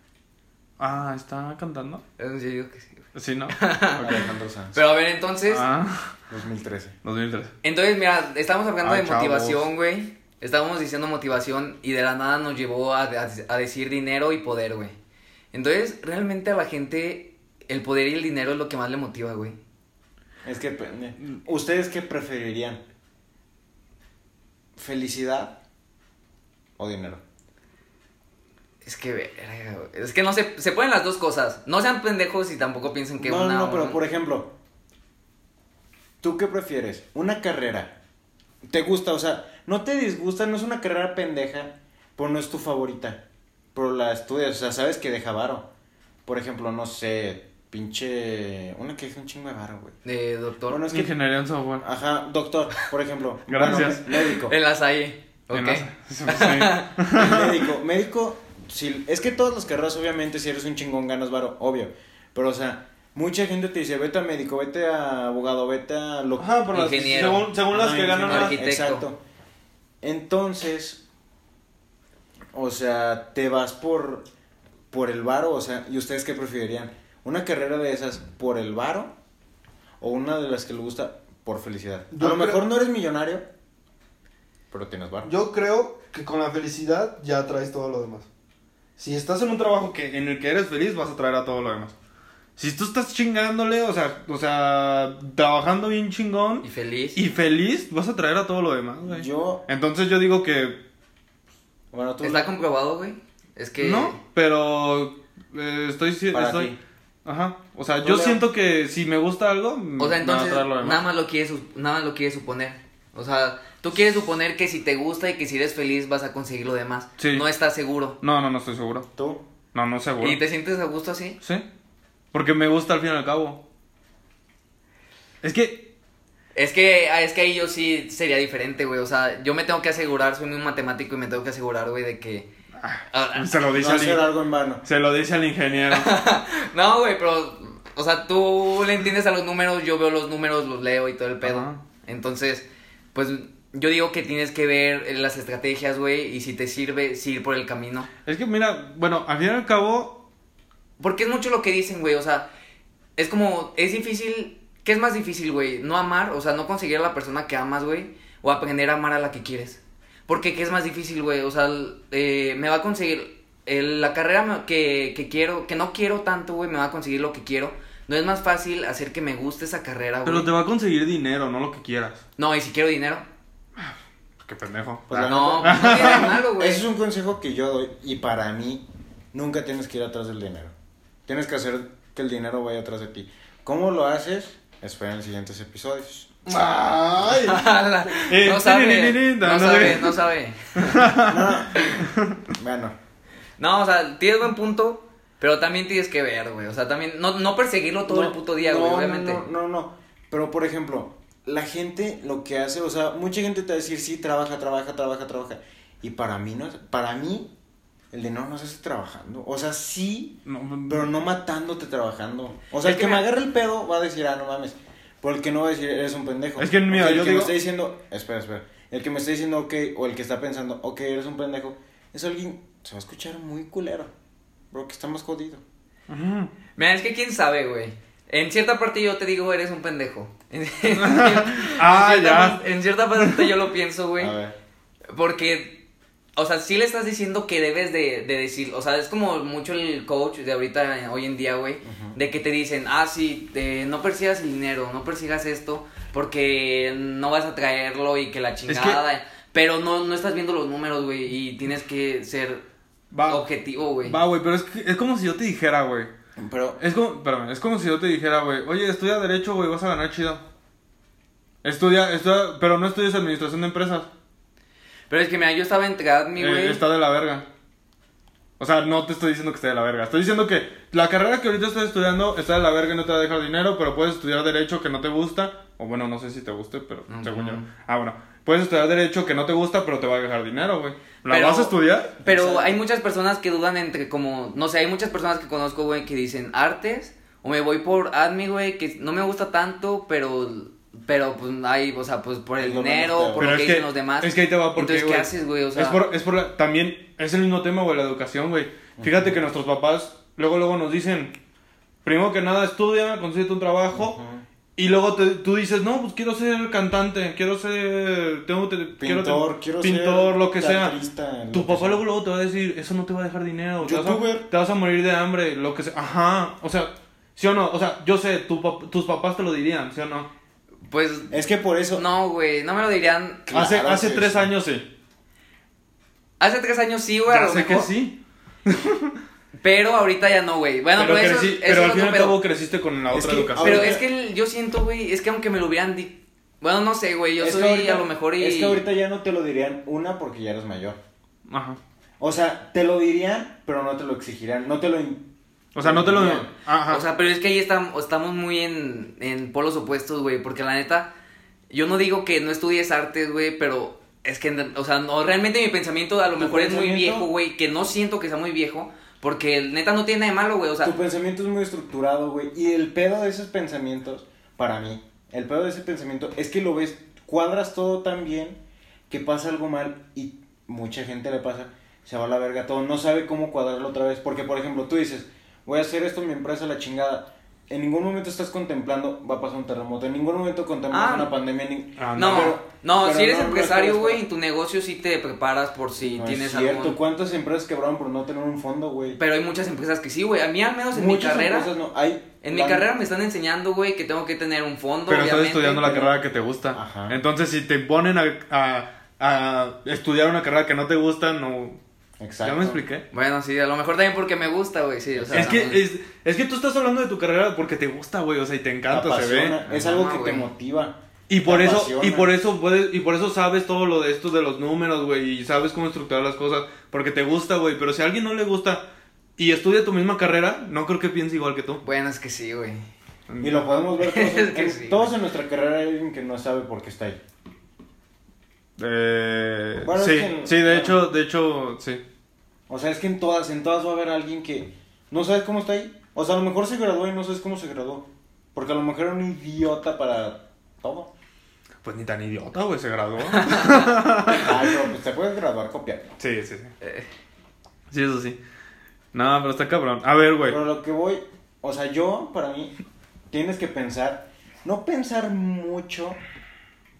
Ah, ¿está cantando? Yo digo que sí, güey. Sí, ¿no? *laughs* Alejandro Sanz, Pero a ver, entonces... Ah, 2013. 2003. Entonces, mira, estamos hablando Ay, de chavos. motivación, güey. Estábamos diciendo motivación y de la nada nos llevó a, a- a decir dinero y poder, güey. Entonces, realmente a la gente el poder y el dinero es lo que más le motiva, güey. Es que. ¿ustedes qué preferirían? ¿Felicidad o dinero? Es que, es que no se, se pueden las dos cosas. No sean pendejos y tampoco piensen que no, una... no, pero un- por ejemplo, ¿tú qué prefieres? Una carrera. ¿Te gusta? O sea, no te disgusta, no es una carrera pendeja, pero no es tu favorita. Pero la estudias, o sea, sabes que deja varo. Por ejemplo, no sé, pinche... Una que deja un chingo de varo, güey. De doctor. Bueno, es que... Ingeniería en software. Ajá, doctor, por ejemplo. *laughs* Gracias. Bueno, médico. En las. Ok. Sí. *laughs* médico, médico, si, es que todas las carreras, obviamente, si eres un chingón ganas varo, obvio. Pero, o sea, mucha gente te dice, vete a médico, vete a abogado, vete a lo Ajá, pero las- según, según las Ajá, que ganan más. Exacto. Entonces, o sea, te vas por, por el varo, o sea, ¿y ustedes qué preferirían? ¿Una carrera de esas por el varo? ¿O una de las que le gusta por felicidad? Yo a lo creo- mejor no eres millonario, pero tienes varo. Yo creo que con la felicidad ya traes todo lo demás. Si estás en un trabajo que, en el que eres feliz, vas a traer a todo lo demás. Si tú estás chingándole, o sea, o sea, trabajando bien chingón Y feliz. y feliz, vas a traer a todo lo demás, güey. Yo, Entonces yo digo que bueno, tú... ¿Está comprobado, güey? Es que... no, pero eh, estoy Para estoy ti. Ajá, o sea, yo Leo. siento que si me gusta algo, O sea, me va a entonces, traer lo demás. nada más lo quieres, nada más lo quieres suponer. O sea, tú quieres suponer que si te gusta y que si eres feliz vas a conseguir lo demás. Sí. No estás seguro. No, no, no estoy seguro. Tú. No, no seguro. ¿Y te sientes a gusto así? Sí. Porque me gusta al fin y al cabo. Es que. Es que, ah, es que ahí yo sí sería diferente, güey. O sea, yo me tengo que asegurar, soy muy matemático y me tengo que asegurar, güey, de que. Ah, Se lo dice No al, hacer in- algo en vano. se lo dice al ingeniero. *laughs* no, güey, pero. O sea, tú le entiendes a los números, yo veo los números, los leo y todo el pedo. Entonces, pues yo digo que tienes que ver las estrategias, güey, y si te sirve, sí ir por el camino. es que mira, bueno, al fin y al cabo. Porque es mucho lo que dicen, güey. O sea, es como, es difícil. ¿Qué es más difícil, güey? No amar, o sea, no conseguir a la persona que amas, güey. O aprender a amar a la que quieres. Porque, ¿qué es más difícil, güey? O sea, eh, me va a conseguir. el- la carrera que, que quiero, que no quiero tanto, güey, me va a conseguir lo que quiero. No es más fácil hacer que me guste esa carrera, güey. Pero te va a conseguir dinero, no lo que quieras. No, y si quiero dinero. Qué pendejo. Pues Ah, No, no tiene malo, güey. Ese es un consejo que yo doy y para mí nunca tienes que ir atrás del dinero. Tienes que hacer que el dinero vaya atrás de ti. ¿Cómo lo haces? Espera en siguientes episodios. Ay. *laughs* Eh, no sabe, no no sabe, no sabe. *laughs* No. bueno, No, o sea, tienes buen punto, pero también tienes que ver, güey. O sea, también, no, no perseguirlo todo No, el puto día, no, güey, no, obviamente. No, no, no. Pero por ejemplo, la gente lo que hace, o sea, mucha gente te va a decir, sí, trabaja, trabaja, trabaja, trabaja. Y para mí no, para mí el dinero no se hace trabajando. O sea, sí, No, pero no matándote trabajando. O sea, el que que me agarre el pedo va a decir, ah, no mames. Por el que no va a decir, eres un pendejo. Es que, mira, O sea, el yo que digo- me está diciendo, espera, espera. El que me está diciendo, ok, o el que está pensando, ok, eres un pendejo, es alguien, se va a escuchar muy culero. Bro, que está más jodido. Mira, es que quién sabe, güey. En cierta parte yo te digo, eres un pendejo. En, *laughs* en Ah, cierta, ya. parte- en cierta parte yo lo pienso, güey. A ver. Porque, o sea, sí le estás diciendo que debes de, de decir, o sea, es como mucho el coach de ahorita, eh, hoy en día, güey, de que te dicen, ah, sí, te- no persigas el dinero, no persigas esto, porque no vas a traerlo y que la chingada, pero no, no estás viendo los números, güey, y tienes que ser Va. objetivo, güey. Va, güey, pero es, que- es como si yo te dijera, güey. Pero, Es como, espérame, es como si yo te dijera, güey, oye, estudia Derecho, güey, vas a ganar chido. Estudia, estudia, pero no estudias Administración de Empresas. Pero es que, mira, yo estaba en Tradmi, Eh, güey. está de la verga. O sea, no te estoy diciendo que esté de la verga. Estoy diciendo que la carrera que ahorita estás estudiando está de la verga y no te va a dejar dinero, pero puedes estudiar Derecho que no te gusta. O bueno, no sé si te guste, pero según yo. Ah, bueno. Puedes estudiar Derecho que no te gusta, pero te va a dejar dinero, güey. ¿La Pero- vas a estudiar? Pero hay muchas personas que dudan entre como, no sé, hay muchas personas que conozco, güey, que dicen artes o me voy por admi, güey, que no me gusta tanto, pero pero pues hay, o sea, pues por el dinero, menos por Pero lo es que que- dicen los demás. es que ahí te va porque, Entonces, ¿qué haces, güey? O sea, es por, es por la, también es el mismo tema, güey, la educación, güey. Fíjate que nuestros papás luego luego nos dicen, primero que nada estudia, consíguete un trabajo. Y luego te- tú dices, "No, pues quiero ser cantante, quiero ser tengo te- pintor, quiero, ser pintor, lo que sea." lo Tu que papá sea. luego luego te va a decir, "Eso no te va a dejar dinero, te vas, a, te vas a morir de hambre, lo que sea." Ajá, o sea, ¿sí o no? O sea, yo sé, tu tus papás te lo dirían, ¿sí o no? pues Es que por eso. no, güey, no me lo dirían. Claro hace hace tres sí. años sí. Hace tres años sí, güey, a lo sé que sí. *laughs* Pero ahorita ya no, güey. Bueno, pero pero, eso, crecí- eso pero es al fin y al cabo creciste con la Es otra que educación. Pero es que el- yo siento, güey, es que aunque me lo hubieran di... Bueno, no sé, güey, yo es soy ahorita- a lo mejor y... Es que ahorita ya no te lo dirían una porque ya eres mayor. Ajá. O sea, te lo dirían, pero no te lo exigirían. No te lo. O sea, no te lo. Ajá. O sea, pero es que ahí estamos, estamos muy en, en polos opuestos, güey, porque la neta, yo no digo que no estudies artes, güey, pero es que, o sea, no, realmente mi pensamiento a lo ¿Tu mejor es muy viejo, güey, que no siento que sea muy viejo, porque neta no tiene de malo, güey, o sea, tu pensamiento es muy estructurado, güey. Y el pedo de esos pensamientos, para mí, el pedo de ese pensamiento es que lo ves, cuadras todo tan bien que pasa algo mal y mucha gente le pasa, se va a la verga todo, no sabe cómo cuadrarlo otra vez. Porque, por ejemplo, tú dices, voy a hacer esto en mi empresa, la chingada. En ningún momento estás contemplando, va a pasar un terremoto. En ningún momento contemplas Ah. una pandemia. ni- Ah, no, pero- no, pero si eres no, empresario, güey, en tu negocio sí te preparas por si No tienes es cierto, algún... ¿cuántas empresas quebraron por no tener un fondo, güey? Pero hay muchas empresas que sí, güey, a mí al menos en Muchas mi carrera, empresas no, hay en mi carrera me están enseñando, güey, que tengo que tener un fondo, pero estás estudiando la carrera que te gusta. Ajá. Entonces, si te ponen a, a, a estudiar una carrera que no te gusta, no. Exacto. ¿Ya me expliqué? Bueno, sí, a lo mejor también porque me gusta, güey, sí, o sea... es, que, es, es que tú estás hablando de tu carrera porque te gusta, güey, o sea, y te Te encanta, se ve. Es algo que te motiva. Y por te eso, apasiona. y por eso puedes, y por eso sabes todo lo de esto de los números, güey, y sabes cómo estructurar las cosas, porque te gusta, güey, pero si a alguien no le gusta, y estudia tu misma carrera, no creo que piense igual que tú. Bueno, es que sí, güey. Y lo podemos ver todos, *laughs* Es que en, sí, todos en nuestra carrera hay alguien que no sabe por qué está ahí. Eh, Bueno, es sí, que- sí, de bueno. hecho, de hecho, sí. O sea, es que en todas, en todas va a haber alguien que no sabes cómo está ahí. O sea, a lo mejor se graduó y no sabes cómo se graduó. Porque a lo mejor era un idiota para todo. Pues ni tan idiota, güey, se graduó. *laughs* Ay, pero pues te puedes graduar copiando. sí, sí, sí. Eh, Sí, eso sí. No, pero está cabrón. A ver, güey. Pero lo que voy, o sea, yo, para mí, tienes que pensar, no pensar mucho,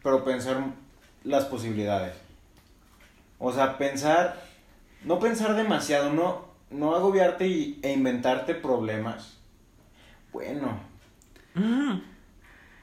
pero pensar las posibilidades. O sea, pensar, no pensar demasiado, no, no agobiarte y, e inventarte problemas. Bueno, Mm.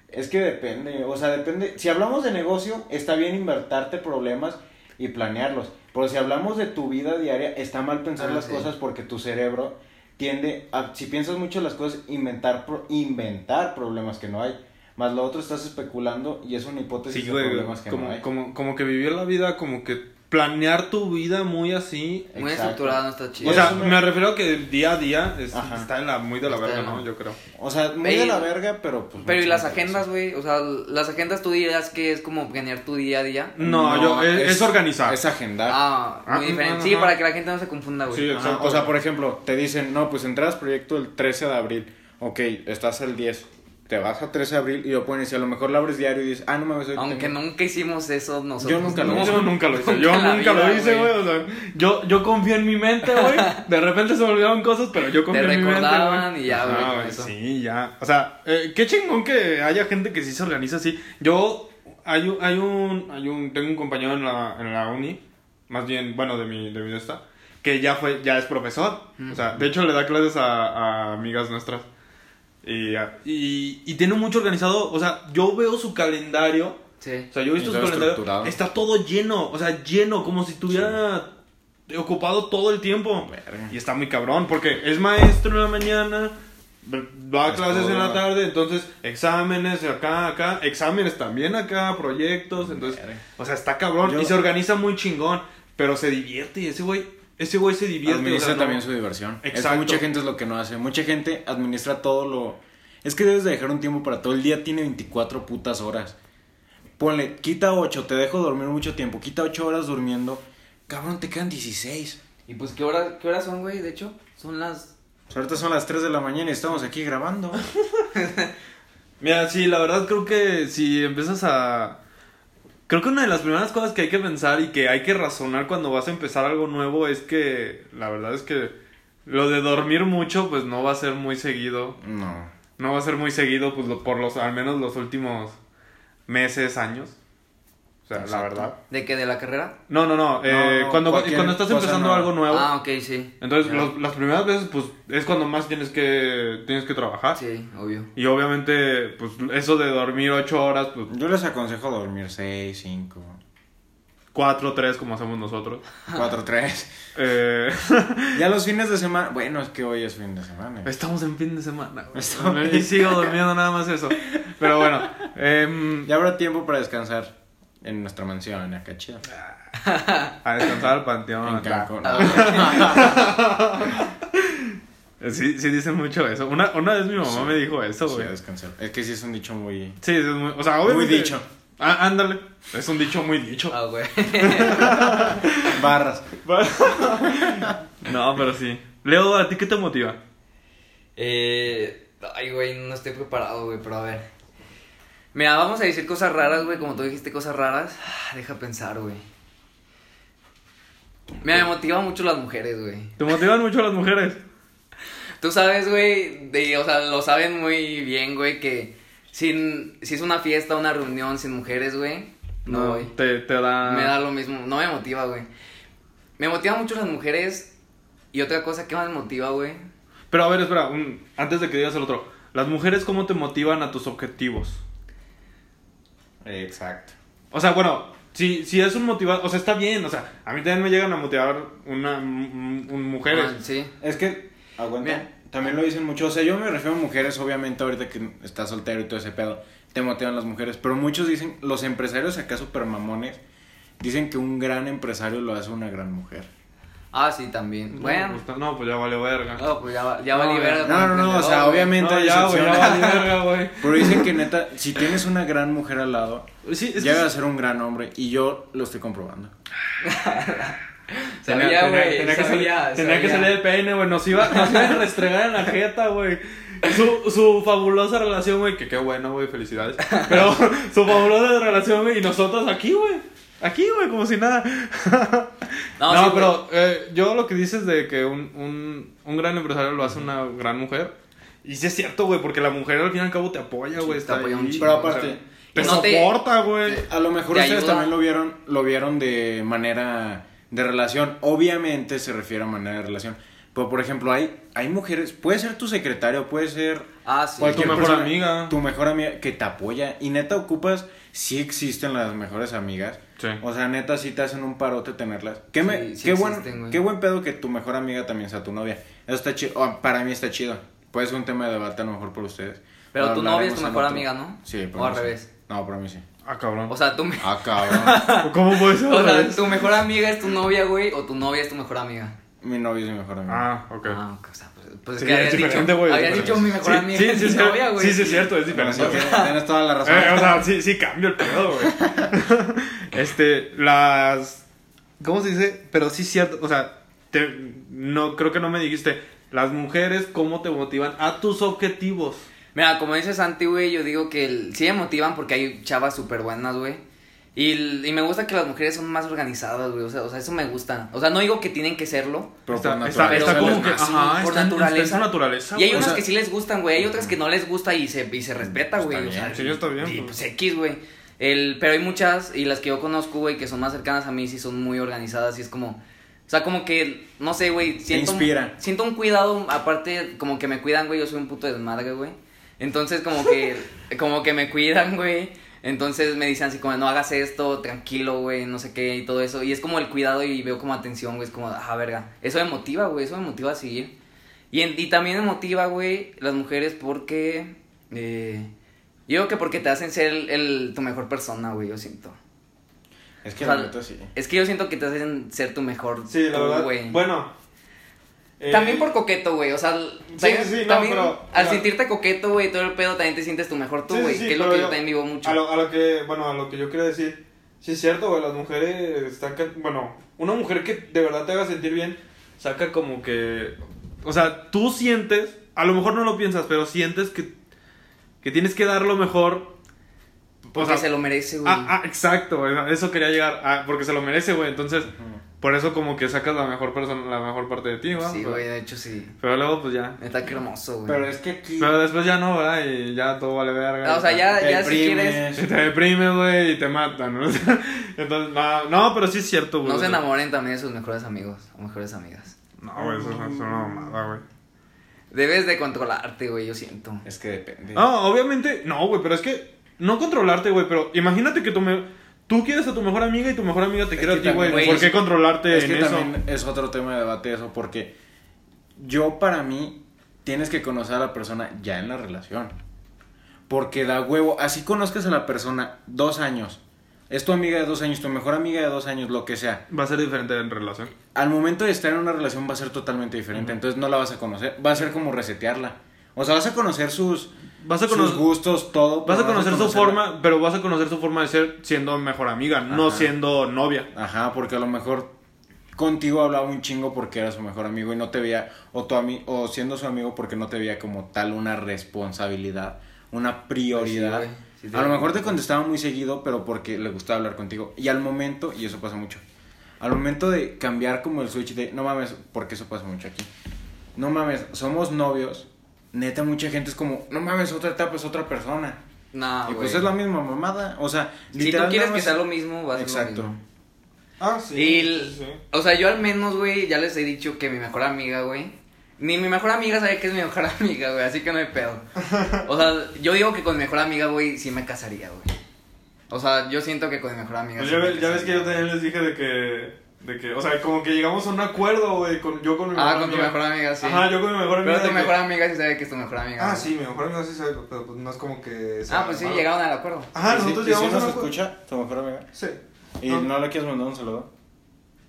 es que depende, o sea, depende. Si hablamos de negocio, está bien inventarte problemas y planearlos. Pero si hablamos de tu vida diaria, está mal pensar Ah, las sí. cosas porque tu cerebro tiende a, si piensas mucho las cosas, inventar, pro- inventar problemas que no hay. Más lo otro estás especulando y es una hipótesis Sí, de problemas que no Como, hay. como, como que vivir la vida, como que planear tu vida muy así. muy Exacto. estructurado no está chido. O sea, me- me refiero a que el día a día es- está en la, muy de la Está verga, ¿no? Yo creo. O sea, muy Ey, de la verga, pero pues... Pero y las agendas, güey, o sea, las agendas tú dirías que es como planear tu día a día. No, yo, es, es organizar. Es agendar. Ah, muy Ah, diferente. ajá. Sí, para que la gente no se confunda, güey. Sí, Ajá, exacto. O sea, por ejemplo, te dicen, no, pues entras proyecto el 13 de abril. Ok, estás el 10. Te vas a 13 de abril y lo pones y a lo mejor lo abres diario y dices, ah, no mames, hoy Aunque tengo- nunca hicimos eso nosotros. Yo nunca lo No, hice. yo nunca lo hice. Yo la nunca lo hice, güey. O sea, yo, yo confío en mi mente, güey. *laughs* De repente se me olvidaron cosas, pero yo confío Te en mi mente. recordaban güey. y ya, güey. Sí, ya. O sea, eh, qué chingón que haya gente que sí se organiza así. Yo, hay un, hay un, hay un, tengo un compañero en la, en la uni, más bien, bueno, de mi, de mi esta, que ya fue, ya es profesor. O sea, de hecho le da clases a, a amigas nuestras. Y, y, y tiene mucho organizado, o sea, yo veo su calendario Sí. o sea, yo he visto Está su calendario. Está todo lleno. O sea, lleno. Como si estuviera ocupado todo el tiempo. Verga. Y está muy cabrón. Porque es maestro en la mañana. Va a Es clases en la tarde. Entonces, exámenes acá, acá. Exámenes también acá. Proyectos. Entonces, Verga. o sea, está cabrón. Yo- Y se organiza muy chingón. Pero se divierte. Y ese güey. Ese güey se divierte. Administra o sea, no- también su diversión. Es que Exacto. mucha gente es lo que no hace. Mucha gente administra todo lo... Es que debes de dejar un tiempo para todo. El día tiene 24 putas horas. Ponle, quita 8, te dejo dormir mucho tiempo. Quita 8 horas durmiendo. Cabrón, te quedan 16. Y pues, ¿qué, hora, ¿qué horas son, güey? De hecho, son las... Pues ahorita son las 3 de la mañana y estamos aquí grabando. *laughs* Mira, sí, la verdad creo que si empiezas a... Creo que una de las primeras cosas que hay que pensar y que hay que razonar cuando vas a empezar algo nuevo es que la verdad es que lo de dormir mucho pues no va a ser muy seguido. No. No va a ser muy seguido pues lo- por los al menos los últimos meses, años. O sea, la verdad. ¿De qué? ¿De la carrera? No, no, no. eh, no, cuando, cuando estás empezando nueva. algo nuevo. Ah, ok, sí. Entonces los- las primeras veces pues es cuando más tienes que, tienes que trabajar. Sí, obvio. Y obviamente pues eso de dormir ocho horas pues Yo les aconsejo dormir 6, 5, 4, 3 como hacemos nosotros. *laughs* 4, 3. Eh, *laughs* Ya los fines de semana. Bueno, es que hoy es fin de semana. estamos en fin de semana. Estamos- Y sigo *laughs* durmiendo nada más eso. Pero bueno. em, Ya habrá tiempo para descansar en nuestra mansión, acá chido. *laughs* a descansar al panteón. En Cancún. *laughs* Sí, sí dicen mucho eso. Una, una vez mi mamá Sí. me dijo eso, Sí, güey. a descansar. Es que sí es un dicho muy. Sí, es muy... O sea, obviamente... Muy dicho. Ah, ándale. Es un dicho muy dicho. Ah, güey. *laughs* Barras. No, pero sí. Leo, ¿a ti qué te motiva? Eh, ay, güey, no estoy preparado, güey, pero a ver. Mira, vamos a decir cosas raras, güey, como tú dijiste cosas raras. Ah, Deja pensar, güey. Mira, me motivan mucho las mujeres, güey. ¿Te motivan mucho las mujeres? Tú sabes, güey, de, o sea, lo saben muy bien, güey, que sin, si es una fiesta, una reunión sin mujeres, güey, no, voy. Te, te da... Me da lo mismo, no me motiva, güey. Me motivan mucho las mujeres y otra cosa que más me motiva, güey. Pero a ver, espera, un- antes de que digas el otro. ¿Las mujeres cómo te motivan a tus objetivos? Exacto. O sea, bueno, si, si es un motivador, o sea, está bien, o sea, a mí también me llegan a motivar una, un- un- mujeres. Ah, sí. Es que, aguanta. Mira. También lo dicen mucho. O sea, yo me refiero a mujeres, obviamente, ahorita que estás soltero y todo ese pedo. Te motivan las mujeres. Pero muchos dicen, los empresarios acá super mamones, dicen que un gran empresario lo hace una gran mujer. Ah, sí, también. No, bueno. pues, no, pues ya vale verga. No, pues ya, ya No, ya. verga No, no, no, o sea, obviamente No, ya, güey, ya vale verga, güey. *laughs* Pero dicen que neta, si tienes una gran mujer al lado, Sí, es llega a ser un gran hombre y yo lo estoy comprobando. *laughs* Tenía, Sabía, tenía- güey, tenía que sabía, salir, tenía que salir el peine, güey. Nos iba, nos iba a restregar en la jeta, güey. Su, su fabulosa relación, güey. Que qué bueno, güey. Felicidades. Pero *laughs* su fabulosa relación, güey. Y nosotros aquí, güey. Aquí, güey, como si nada. *laughs* No, No, sí, pero eh, yo lo que dices de que un, un, un gran empresario lo hace una gran mujer. Y sí es cierto, güey, porque la mujer al fin y al cabo te apoya, güey. te está apoya un chingo, Pero o sea, aparte, te no te- soporta, güey. A lo mejor Te ustedes ayuda. también lo vieron, lo vieron de manera de relación. Obviamente se refiere a manera de relación. Pero por ejemplo, hay, hay mujeres, puede ser tu secretario, puede ser Ah, sí. cualquier Tu mejor persona, amiga. Tu mejor amiga que te apoya. Y neta ocupas, sí existen las mejores amigas. Sí. O sea, neta sí te hacen un parote tenerlas. Qué, me- Sí, sí qué, existen, buen, güey. qué buen pedo que tu mejor amiga también sea tu novia. Eso está chido. o, para mí está chido. Puede ser un tema de debate a lo mejor por ustedes. Pero tu novia es tu mejor otro- amiga, ¿no? Sí, O al sí. revés. No, para mí sí. Ah, cabrón. O sea, tu, me- Ah, cabrón. *laughs* ¿Cómo puede ser? o sea, tu mejor amiga es tu novia, güey, o tu novia es tu mejor amiga. Mi novio es mi mejor amigo. Ah, ok. Ah, ok, o sea, pues, pues Sí, es que habías es dicho, diferente, güey, es habías diferente. dicho mi mejor Sí, amiga sí, es sí, mi sí, novia, güey. Sí, sí, es cierto, es diferente. sí, tienes, tienes toda la razón. Eh, o sea, sí, sí cambia el pedo, güey. *laughs* este, las... ¿Cómo se dice? Pero sí es cierto, o sea, te- no, creo que no me dijiste, las mujeres, ¿cómo te motivan a tus objetivos? Mira, como dice Santi, güey, yo digo que el- sí me motivan porque hay chavas súper buenas, güey. Y, y me gusta que las mujeres son más organizadas, güey. O sea, o sea, eso me gusta. O sea, no digo que tienen que serlo. Pero está, por está, naturaleza está como les que, ajá, por naturaleza. está en su naturaleza. Y hay unas sea- que sí les gustan, güey. Hay otras que no les gusta y se, y se respeta, güey. Está O sea, bien. Sí, está bien, Y pues. pues X, güey. El, pero hay muchas, y las que yo conozco, güey, que son más cercanas a mí, sí son muy organizadas. Y es como. O sea, como que, no sé, güey. Siento, inspira. siento un cuidado, aparte, como que me cuidan, güey. Yo soy un puto desmadre, güey. Entonces, como que, como que me cuidan, güey. Entonces me dicen así como, no hagas esto, tranquilo, güey, no sé qué, y todo eso. Y es como el cuidado y veo como atención, güey, es como, ah, verga. Eso me motiva, güey, eso me motiva a seguir. Y, en- y también me motiva, güey, las mujeres porque, eh, yo creo que porque te hacen ser el, el- tu mejor persona, güey, yo siento. Es que O sea, la neta sí. Es que yo siento que te hacen ser tu mejor Sí, la tú, verdad. güey. Bueno. Eh, También por coqueto, güey, o sea, también, sí, no, también pero, al mira. sentirte coqueto, güey, todo el pedo, también te sientes tú mejor tú, Sí, sí, güey, sí, que es lo que yo yo- también vivo mucho. A lo, a lo que, bueno, a lo que yo quiero decir, sí es cierto, güey, las mujeres están, ca- bueno, una mujer que de verdad te haga sentir bien, saca como que. O sea, tú sientes, a lo mejor no lo piensas, pero sientes que, que tienes que dar lo mejor. O Porque sea, se lo merece, güey. ah, ah, exacto, güey, eso quería llegar. Ah, porque se lo merece, güey. Entonces, por eso como que sacas la mejor persona, la mejor parte de ti, ¿va? sí, Pero- güey, de hecho sí. Pero luego, pues ya. Neta, qué hermoso, güey. Pero es que aquí. Pero después ya no, ¿verdad? Y ya todo vale verga. O sea, ya, te ya si quieres, Y te deprimes, güey, y te matan, ¿no? *laughs* Entonces, no, no, pero sí es cierto, güey. no se enamoren también de sus mejores amigos o mejores amigas. No, güey, eso, eso es una mamada, güey. Debes de controlarte, güey, yo siento. Es que depende. No, obviamente, no, güey, pero es que no controlarte, güey, pero imagínate que tu me- tú quieres a tu mejor amiga y tu mejor amiga te quiere a ti, güey. ¿Por qué controlarte es en que eso? también es otro tema de debate eso, porque yo para mí tienes que conocer a la persona ya en la relación. Porque da huevo, así conozcas a la persona dos años, es tu amiga de dos años, tu mejor amiga de dos años, lo que sea. Va a ser diferente en relación. Al momento de estar en una relación va a ser totalmente diferente, entonces no la vas a conocer, va a ser como resetearla. O sea, vas a conocer sus, Vas a sus conocer, gustos, todo. vas a conocer su forma, pero vas a conocer su forma de ser siendo mejor amiga, no siendo novia. Ajá, porque a lo mejor contigo hablaba un chingo porque era su mejor amigo y no te veía, o, tu ami o siendo su amigo porque no te veía como tal una responsabilidad, una prioridad. Sí. Sí, a lo mejor te contestaba muy seguido, pero porque le gustaba hablar contigo. Y al momento, y eso pasa mucho, al momento de cambiar como el switch de, no mames, porque eso pasa mucho aquí. No mames, somos novios. Neta, mucha gente es como, no mames, otra etapa es otra persona. No, y güey. pues es la misma mamada. O sea, Si tú quieres que sea lo mismo, vas a lo Exacto. mismo. Ah, sí. Y, el- sí, sí. o sea, yo al menos, güey, ya les he dicho que mi mejor amiga, güey. Ni mi mejor amiga sabe que es mi mejor *laughs* amiga, güey, así que no hay pedo. O sea, yo digo que con mi mejor amiga, güey, sí me casaría, güey. O sea, yo siento que con mi mejor amiga. Pues sí ya, me ves, ya ves que yo también les dije de que, de que, o sea, como que llegamos a un acuerdo, güey, con, yo con mi mejor Ah, con tu amiga. mejor amiga, sí. Ajá, yo con mi mejor amiga. Pero tu que- mejor amiga sí sabe que es tu mejor amiga. Ah, sí, mi mejor amigo sí sabe, pero pues no es como que... sea Ah, pues sí, malo. llegaron al acuerdo. Ajá, ¿Y si- nosotros si llegamos nos a un acuerdo. escucha, tu mejor amiga? Sí. ¿Y No. no le quieres mandar un saludo?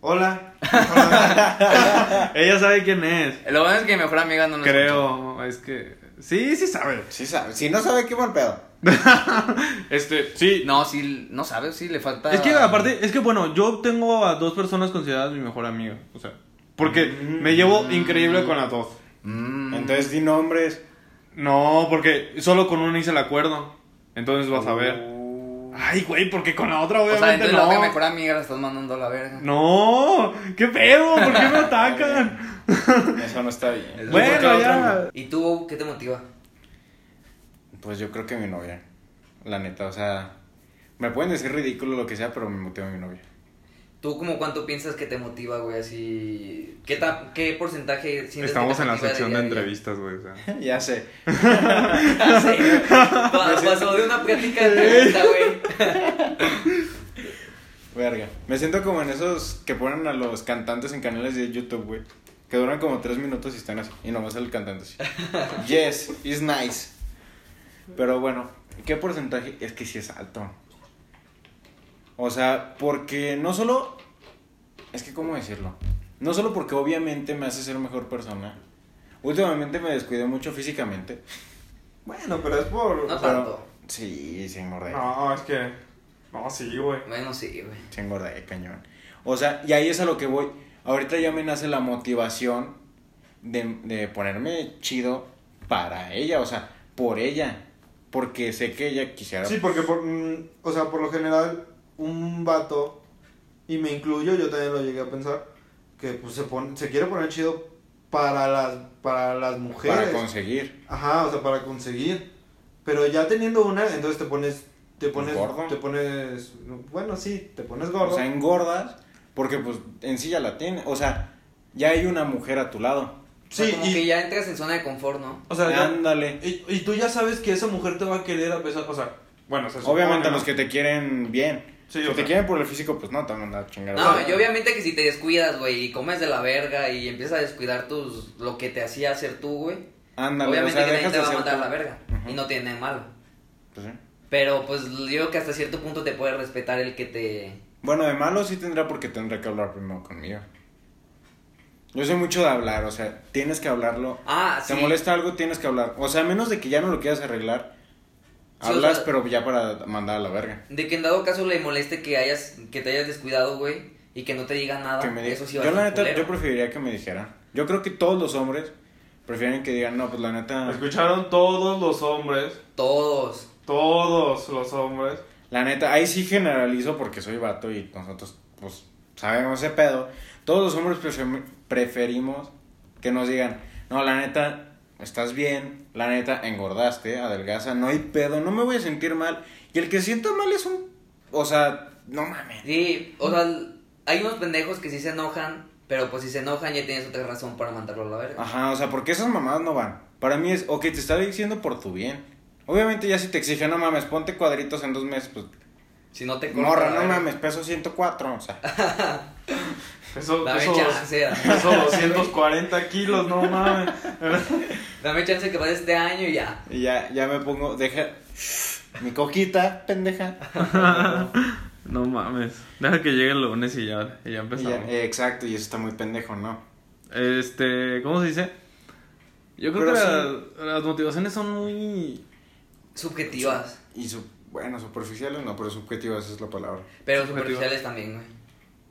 Hola. *laughs* Ella sabe quién es. Lo bueno es que mi mejor amiga no nos escucha. Creo, es que. Sí, sí sabe. Sí sabe. Si no sabe, qué mal pedo. *laughs* Este, sí. No, sí, no sabes, sí, le falta... Es que aparte, es que bueno, yo tengo a dos personas consideradas mi mejor amigo. O sea, porque me llevo increíble con las dos. Mm. Entonces di nombres. No, porque solo con una hice el acuerdo. Entonces vas a ver. Uh, Ay, güey, porque con la otra O sea, obviamente entonces la no. mejor amiga la estás mandando a la verga. No, qué pedo, ¿por qué me *laughs* atacan? Eso no está bien. Bueno, ya. ¿Y tú qué te motiva? Pues yo creo que mi novia. La neta, o sea. Me pueden decir ridículo lo que sea, pero me motiva mi novia. ¿Tú como cuánto piensas que te motiva, güey? Así... ¿Qué, ta- qué porcentaje sientes que Estamos te en la sección de entrevistas, güey. O sea. *laughs* ya sé. *laughs* Ya sé, Pasó de una plática de entrevista, güey. *laughs* Verga. Me siento como en esos que ponen a los cantantes en canales de YouTube, güey. Que duran como tres minutos y están así. Y nomás el cantante así. yes, it's nice. Pero bueno, ¿qué porcentaje? Es que sí es alto. O sea, porque no solo. Es que, ¿cómo decirlo? No solo porque obviamente me hace ser mejor persona. Últimamente me descuidé mucho físicamente. Bueno, pero es por. No tanto. Sí, se engordé. No, es que. No, sí, güey. Bueno, sí, güey. Se engordé, cañón. O sea, y ahí es a lo que voy. Ahorita ya me nace la motivación de, de ponerme chido para ella, o sea, por ella. Porque sé que ella quisiera. Sí, porque por, mm, o sea, por lo general, un vato, y me incluyo, yo también lo llegué a pensar, que pues se, pone, se quiere poner chido para las, para las mujeres. para conseguir. Ajá, o sea, para conseguir. Pero ya teniendo una, entonces te pones, te pones, Gordo. te pones, bueno, sí, te pones O gordo. sea, engordas, porque pues en sí ya la tiene. O sea, ya hay una mujer a tu lado. O sea, Sí, como y- que ya entras en zona de confort, ¿no? o sea, ya- Ándale. y, y tú ya sabes que esa mujer te va a querer a pesar, o sea, Bueno, Obviamente ¿no? los que te quieren bien. Sí, Si o te sea. quieren por el físico, pues no, te van a chingar. No, y obviamente que si te descuidas, güey, y comes de la verga y empiezas a descuidar tus lo que te hacía hacer tú, güey, Ándale, obviamente o sea, que nadie te va a mandar a la verga. Y no tiene nada malo. Pues sí. Pero pues yo digo que hasta cierto punto te puede respetar el que te... Bueno, de malo sí tendrá porque tendrá que hablar primero conmigo. Yo soy mucho de hablar, o sea, tienes que hablarlo. Ah, sí. Te molesta algo, tienes que hablar. O sea, a menos de que ya no lo quieras arreglar, Sí, o hablas, sea- pero ya para mandar a la verga. De que en dado caso le moleste que hayas que te hayas descuidado, güey, y que no te diga nada. Que me diga- Eso sí va yo a la ser neta, culero. yo preferiría que me dijeran. Yo creo que todos los hombres prefieren que digan, no, pues la neta, Escucharon todos los hombres. Todos. Todos los hombres. la neta, ahí sí generalizo porque soy vato y nosotros, pues, sabemos ese pedo. Todos los hombres prefe- preferimos que nos digan, no, la neta, estás bien, la neta, engordaste, adelgaza, no hay pedo, no me voy a sentir mal. Y el que sienta mal es un, o sea, no mames. Sí, o sea, hay unos pendejos que sí se enojan, pero pues si se enojan ya tienes otra razón para mandarlo a la verga. Ajá, o sea, porque esas mamadas no van. Para mí es, ok, te está diciendo por tu bien. Obviamente ya si te exigen, no mames, ponte cuadritos en dos meses, pues, Si no te corta morra, no verga. mames, peso 104, o sea. *laughs* Eso, Dame eso, chance, dame eso chance, 240 kilos, no mames. Dame chance que pase este año y ya. Y ya, ya me pongo, deja mi coquita, pendeja. No mames. Deja que llegue el lunes y ya, y ya Y empezamos. ya, eh, exacto, y eso está muy pendejo, ¿no? Este, ¿cómo se dice? Yo creo Pero que sí. la- las motivaciones son muy... Subjetivas. Y su, bueno, superficiales no, pero subjetivas es la palabra. Pero Subjetivas. superficiales también, güey.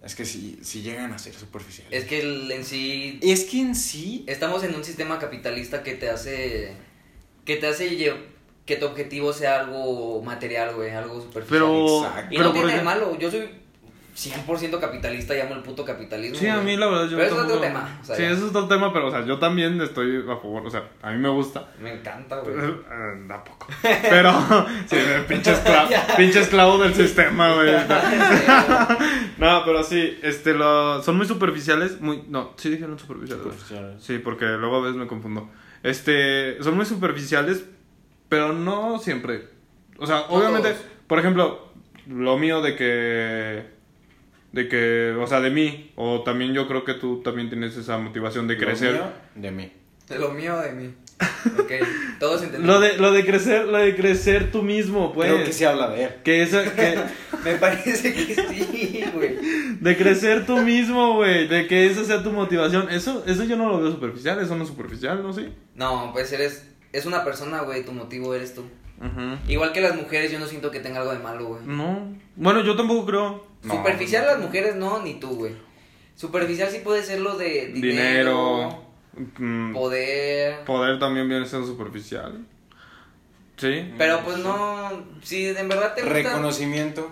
Es que si, si llegan a ser superficiales. Es que el- en sí Es que en sí, estamos en un sistema capitalista que te hace que te hace lle- que tu objetivo sea algo material, güey, algo superficial. Pero... Exacto. y pero no por tiene de ejemplo- malo, yo soy 100% capitalista, llamo el puto capitalismo. Sí, a mí la verdad yo Pero eso es otro tema. o sea, sí, ya. eso es otro tema, pero o sea, yo también estoy a favor, o sea, a mí me gusta. Me encanta, güey. Eh, Tampoco. Pero, *laughs* sí, pinche, esclavo, *laughs* pinche esclavo del sistema, güey. *laughs* No, pero sí, este, lo, son muy superficiales, muy, no, sí dijeron superficiales. Superficiales. Sí, porque luego a veces me confundo. Este, son muy superficiales, pero no siempre. O sea, obviamente, por ejemplo, lo mío de que, de que, o sea, de mí, o también yo creo que tú también tienes esa motivación de Lo crecer. mío, de mí. De lo mío, de mí. Ok, todos entendemos. Lo de, lo de crecer, lo de crecer tú mismo, pues. Creo que se habla de él. Que eso, que, *laughs* Me parece que sí, güey. de crecer tú mismo, güey. De que esa sea tu motivación. Eso, eso yo no lo veo superficial, eso no es superficial, ¿no? Sí. No, pues eres. Es una persona, güey. Tu motivo eres tú. Igual que las mujeres, yo no siento que tenga algo de malo, güey. No. Bueno, yo tampoco creo. No, Superficial no. las mujeres no, ni tú, güey. Superficial sí puede ser lo de dinero, Dinero. Mm, poder. poder también viene siendo superficial. Sí. Pero pues no, si en verdad te gusta, Reconocimiento.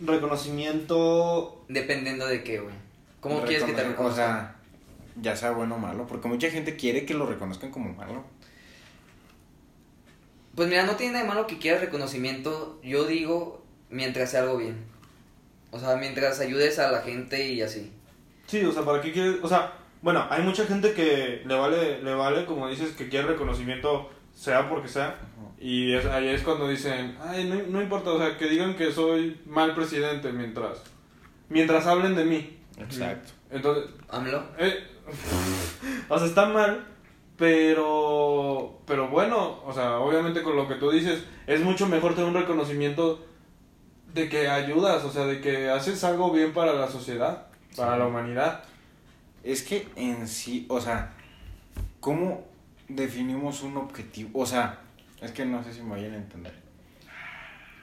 Reconocimiento. dependiendo de qué, güey. ¿Cómo quieres que te Recono- O reconozcan? sea, ya sea bueno o malo. Porque mucha gente quiere que lo reconozcan como malo. Pues mira, no tiene nada de malo que quieras reconocimiento, yo digo, mientras sea algo bien. O sea, mientras ayudes a la gente y así. Sí, o sea, ¿para qué quieres? O sea, bueno, hay mucha gente que le vale, le vale, como dices, que quiere reconocimiento, sea porque sea. Y es, ahí es cuando dicen, ay, no, no importa, o sea, que digan que soy mal presidente mientras, mientras hablen de mí. Exacto. Entonces, AMLO. eh, *laughs* o sea, está mal, pero, pero bueno, o sea, obviamente con lo que tú dices, es mucho mejor tener un reconocimiento de que ayudas, o sea, de que haces algo bien para la sociedad, para Sí. la humanidad. Es que en sí, o sea, ¿cómo definimos un objetivo? O sea, es que no sé si me vayan a entender.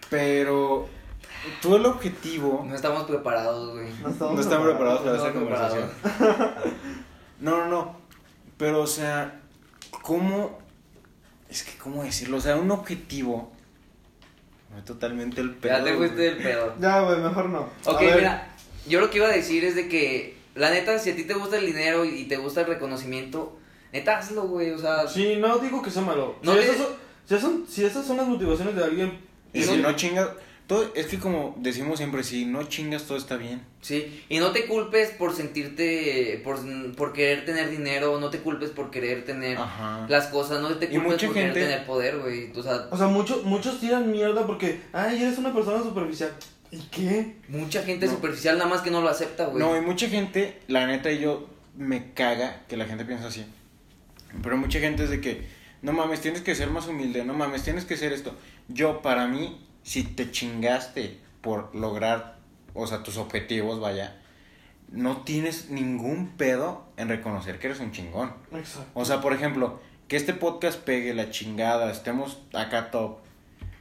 Pero tú el objetivo No estamos preparados, güey. no están preparados para esa estamos conversación. No, no, no. Pero, o sea, ¿cómo? Es que, ¿cómo decirlo? O sea, un objetivo. No es totalmente el pedo. Ya te fuiste del pedo. Ya, güey, mejor no. Ok, mira, yo lo que iba a decir es de que, la neta, si a ti te gusta el dinero y te gusta el reconocimiento, neta, hazlo, güey, o sea... Sí, no digo que sea malo. No si, te- esas son, si, esas son, si esas son las motivaciones de alguien, Y si no- no chingas. Todo, es que, como decimos siempre, si no chingas, todo está bien. Sí, y no te culpes por sentirte, por, por querer tener dinero, no te culpes por querer tener Ajá. las cosas, no te culpes mucha por gente- querer tener poder, güey, o sea, o sea, muchos muchos tiran mierda porque, ay, eres una persona superficial. ¿Y qué? mucha gente No. superficial nada más que no lo acepta, güey. No, y mucha gente, la neta, y yo me caga que la gente piensa así. Pero mucha gente es de que, no mames, tienes que ser más humilde, no mames, tienes que ser esto. Yo, para mí, si te chingaste por lograr, o sea, tus objetivos, vaya, no tienes ningún pedo en reconocer que eres un chingón. Exacto. O sea, por ejemplo, que este podcast pegue la chingada, estemos acá top.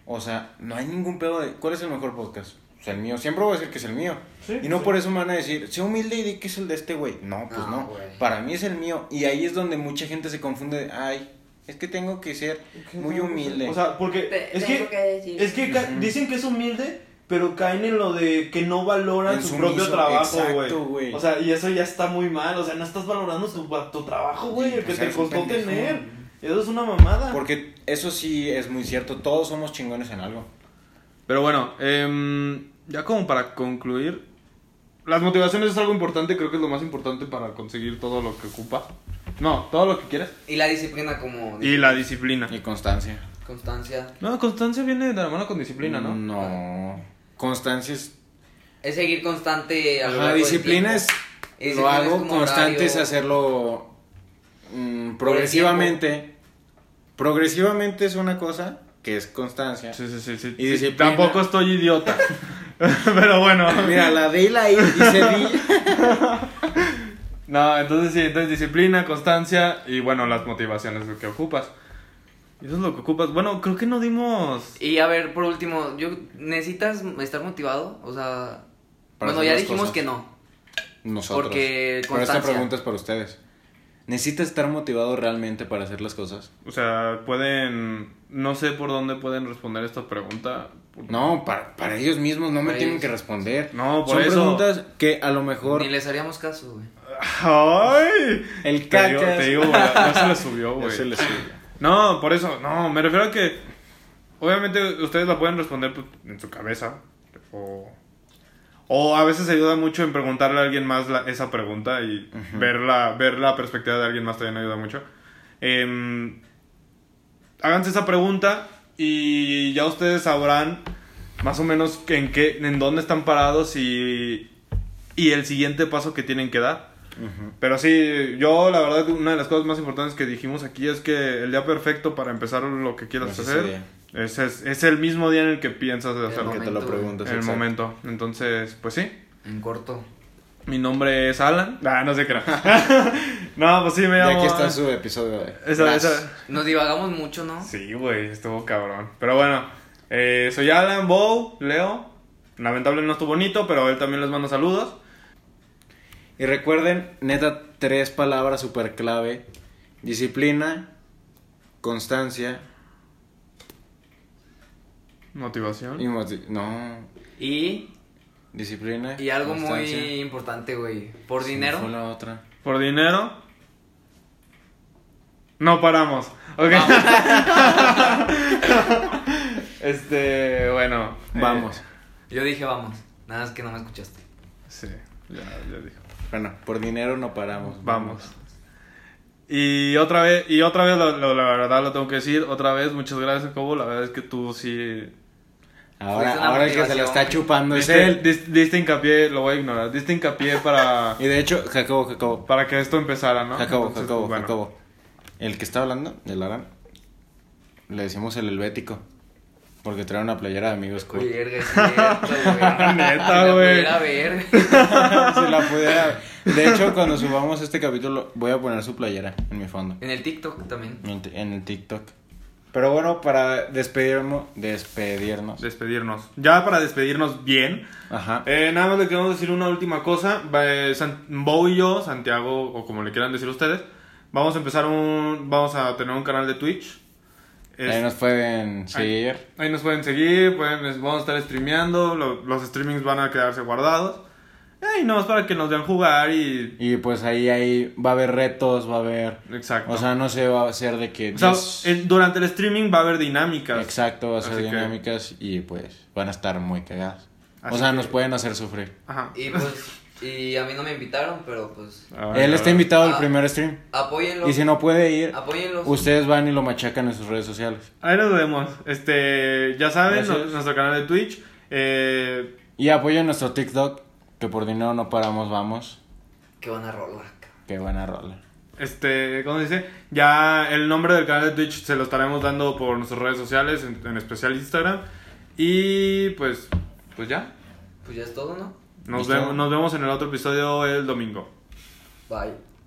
O sea, no hay ningún pedo de. ¿Cuál es el mejor podcast? Sea, el mío. Siempre voy a decir que es el mío. Sí, y no sí. por eso me van a decir, sé humilde y di que es el de este güey. No, pues No. Para mí es el mío. Y ahí es donde mucha gente se confunde. de, Ay, es que tengo que ser muy humilde. O sea, porque Te- es que, es que dicen que es humilde, pero caen en lo de que no valoran En su propio trabajo, güey. O sea, y eso ya está muy mal. O sea, no estás valorando tu, tu trabajo, güey, el que O sea, te es costó tener. Eso es una mamada. Porque eso sí es muy cierto. Todos somos chingones en algo. Pero bueno, em, ya como para concluir, las motivaciones es algo importante, creo que es lo más importante para conseguir todo lo que ocupa. No, todo lo que quieres. Y la disciplina como... Y la disciplina. Y constancia. Constancia. No, constancia viene de la mano con disciplina, ¿no? No. Constancia es. Es seguir constante a lo del disciplina es. Lo hago constante es hacerlo mm, progresivamente. Progresivamente es una cosa que es constancia. Sí, sí, sí. sí. Y Sí, disciplina. Tampoco estoy idiota. *laughs* *laughs* Pero bueno. Mira, la D y la I dice di. *laughs* No, entonces sí, entonces disciplina, constancia y bueno, las motivaciones lo que ocupas. Eso es lo que ocupas. Bueno, creo que no dimos. Y a ver, por último, yo ¿necesitas estar motivado? O sea... Para bueno, ya dijimos cosas. que no. Nosotros. Porque Pero esta constancia. pregunta es para ustedes. ¿Necesitas estar motivado realmente para hacer las cosas? O sea, pueden. No sé por dónde pueden responder esta pregunta. No, para, para ellos mismos no me tienen que responder. No, por Son eso. preguntas que a lo mejor Ni les haríamos caso, güey. ¡Ay! el Te digo, cacas te digo, güey, ya se le subió, *laughs* güey. se le subió. No, por eso, no, me refiero a que obviamente ustedes la pueden responder pues, en su cabeza o, o a veces ayuda mucho en preguntarle a alguien más la- esa pregunta y Ujú. ver, la, ver la perspectiva de alguien más también ayuda mucho. Em, háganse esa pregunta y ya ustedes sabrán más o menos en qué, en dónde están parados y, y el siguiente paso que tienen que dar. Pero sí, yo la verdad, una de las cosas más importantes que dijimos aquí es que el día perfecto para empezar lo que quieras hacer es, es, es el mismo día en el que piensas de El hacerlo. Que te lo preguntas. El exacto. momento. Entonces, pues sí. En corto. Mi nombre es Alan. Ah, no sé qué. *laughs* no, pues sí, me Y llamo. aquí está su episodio de. Esa, esa- Nos divagamos mucho, ¿no? Sí, güey, estuvo cabrón. Pero bueno, eh, soy Alan, Bow, Leo. Lamentable no estuvo bonito, pero él también les manda saludos. Y recuerden, neta, tres palabras super clave. Disciplina, constancia Motivación. y moti- No, Y, disciplina. y algo muy importante, güey. Por Sí, dinero. fue la otra. Por dinero. No paramos. Ok. *laughs* este, bueno. eh, Vamos. Yo dije, vamos. Nada, es que no me escuchaste. sí, ya, ya dijo. Bueno, por dinero no paramos. Vamos. Y otra vez, y otra vez, lo- lo- la verdad lo tengo que decir, otra vez, muchas gracias, Jacobo. La verdad es que tú sí Ahora, una ahora el que se lo está güey. chupando es él. dis- diste hincapié, lo voy a ignorar, diste hincapié para, Y de hecho, Jacobo, Jacobo. para que esto empezara, ¿no? Jacobo, Entonces, Jacobo, pues, bueno. Jacobo. El que está hablando, el Alan, le decimos el helvético. Porque trae una playera de amigos cool. Oye, verga, es cierto, güey. *laughs* Neta, Si la güey. pudiera ver. *laughs* si la pudiera. De hecho, cuando subamos este capítulo, voy a poner su playera en mi fondo. En el TikTok también. En el TikTok. Pero bueno, para despedirnos. Despedirnos. Despedirnos. Ya para despedirnos bien, Ajá. eh, nada más le queremos decir una última cosa. Eh, San- Bo y yo, Santiago, o como le quieran decir ustedes, vamos a empezar un, vamos a tener un canal de Twitch. Es- Ahí nos pueden seguir. Ahí nos pueden seguir, pueden, vamos a estar streameando, lo- los streamings van a quedarse guardados. Y no es para que nos vean jugar y... Y pues ahí, ahí va a haber retos, va a haber. Exacto. O sea, no se va a hacer de que. O sea, 10 en- durante el streaming va a haber dinámicas. Exacto, va a ser Así que- dinámicas y pues van a estar muy cagadas. Así o sea, que- nos pueden hacer sufrir. Ajá. Y pues, y a mí no me invitaron, pero pues, Ay, Él ay, está invitado al Ah. primer stream. apóyenlo. Y si no puede ir, Apóyenlos. ustedes van y lo machacan en sus redes sociales. Ahí nos vemos. Este, ya saben, nuestro canal de Twitch. Eh, Y apoyen nuestro TikTok, que por dinero no paramos, vamos. Qué buena rola. Qué buena rola. este, ¿cómo dice? Ya el nombre del canal de Twitch se lo estaremos dando por nuestras redes sociales, en, en especial Instagram. Y pues, pues ya. Pues ya es todo, ¿no? Nos ¿Listo? vemos, nos vemos en el otro episodio el domingo. Bye.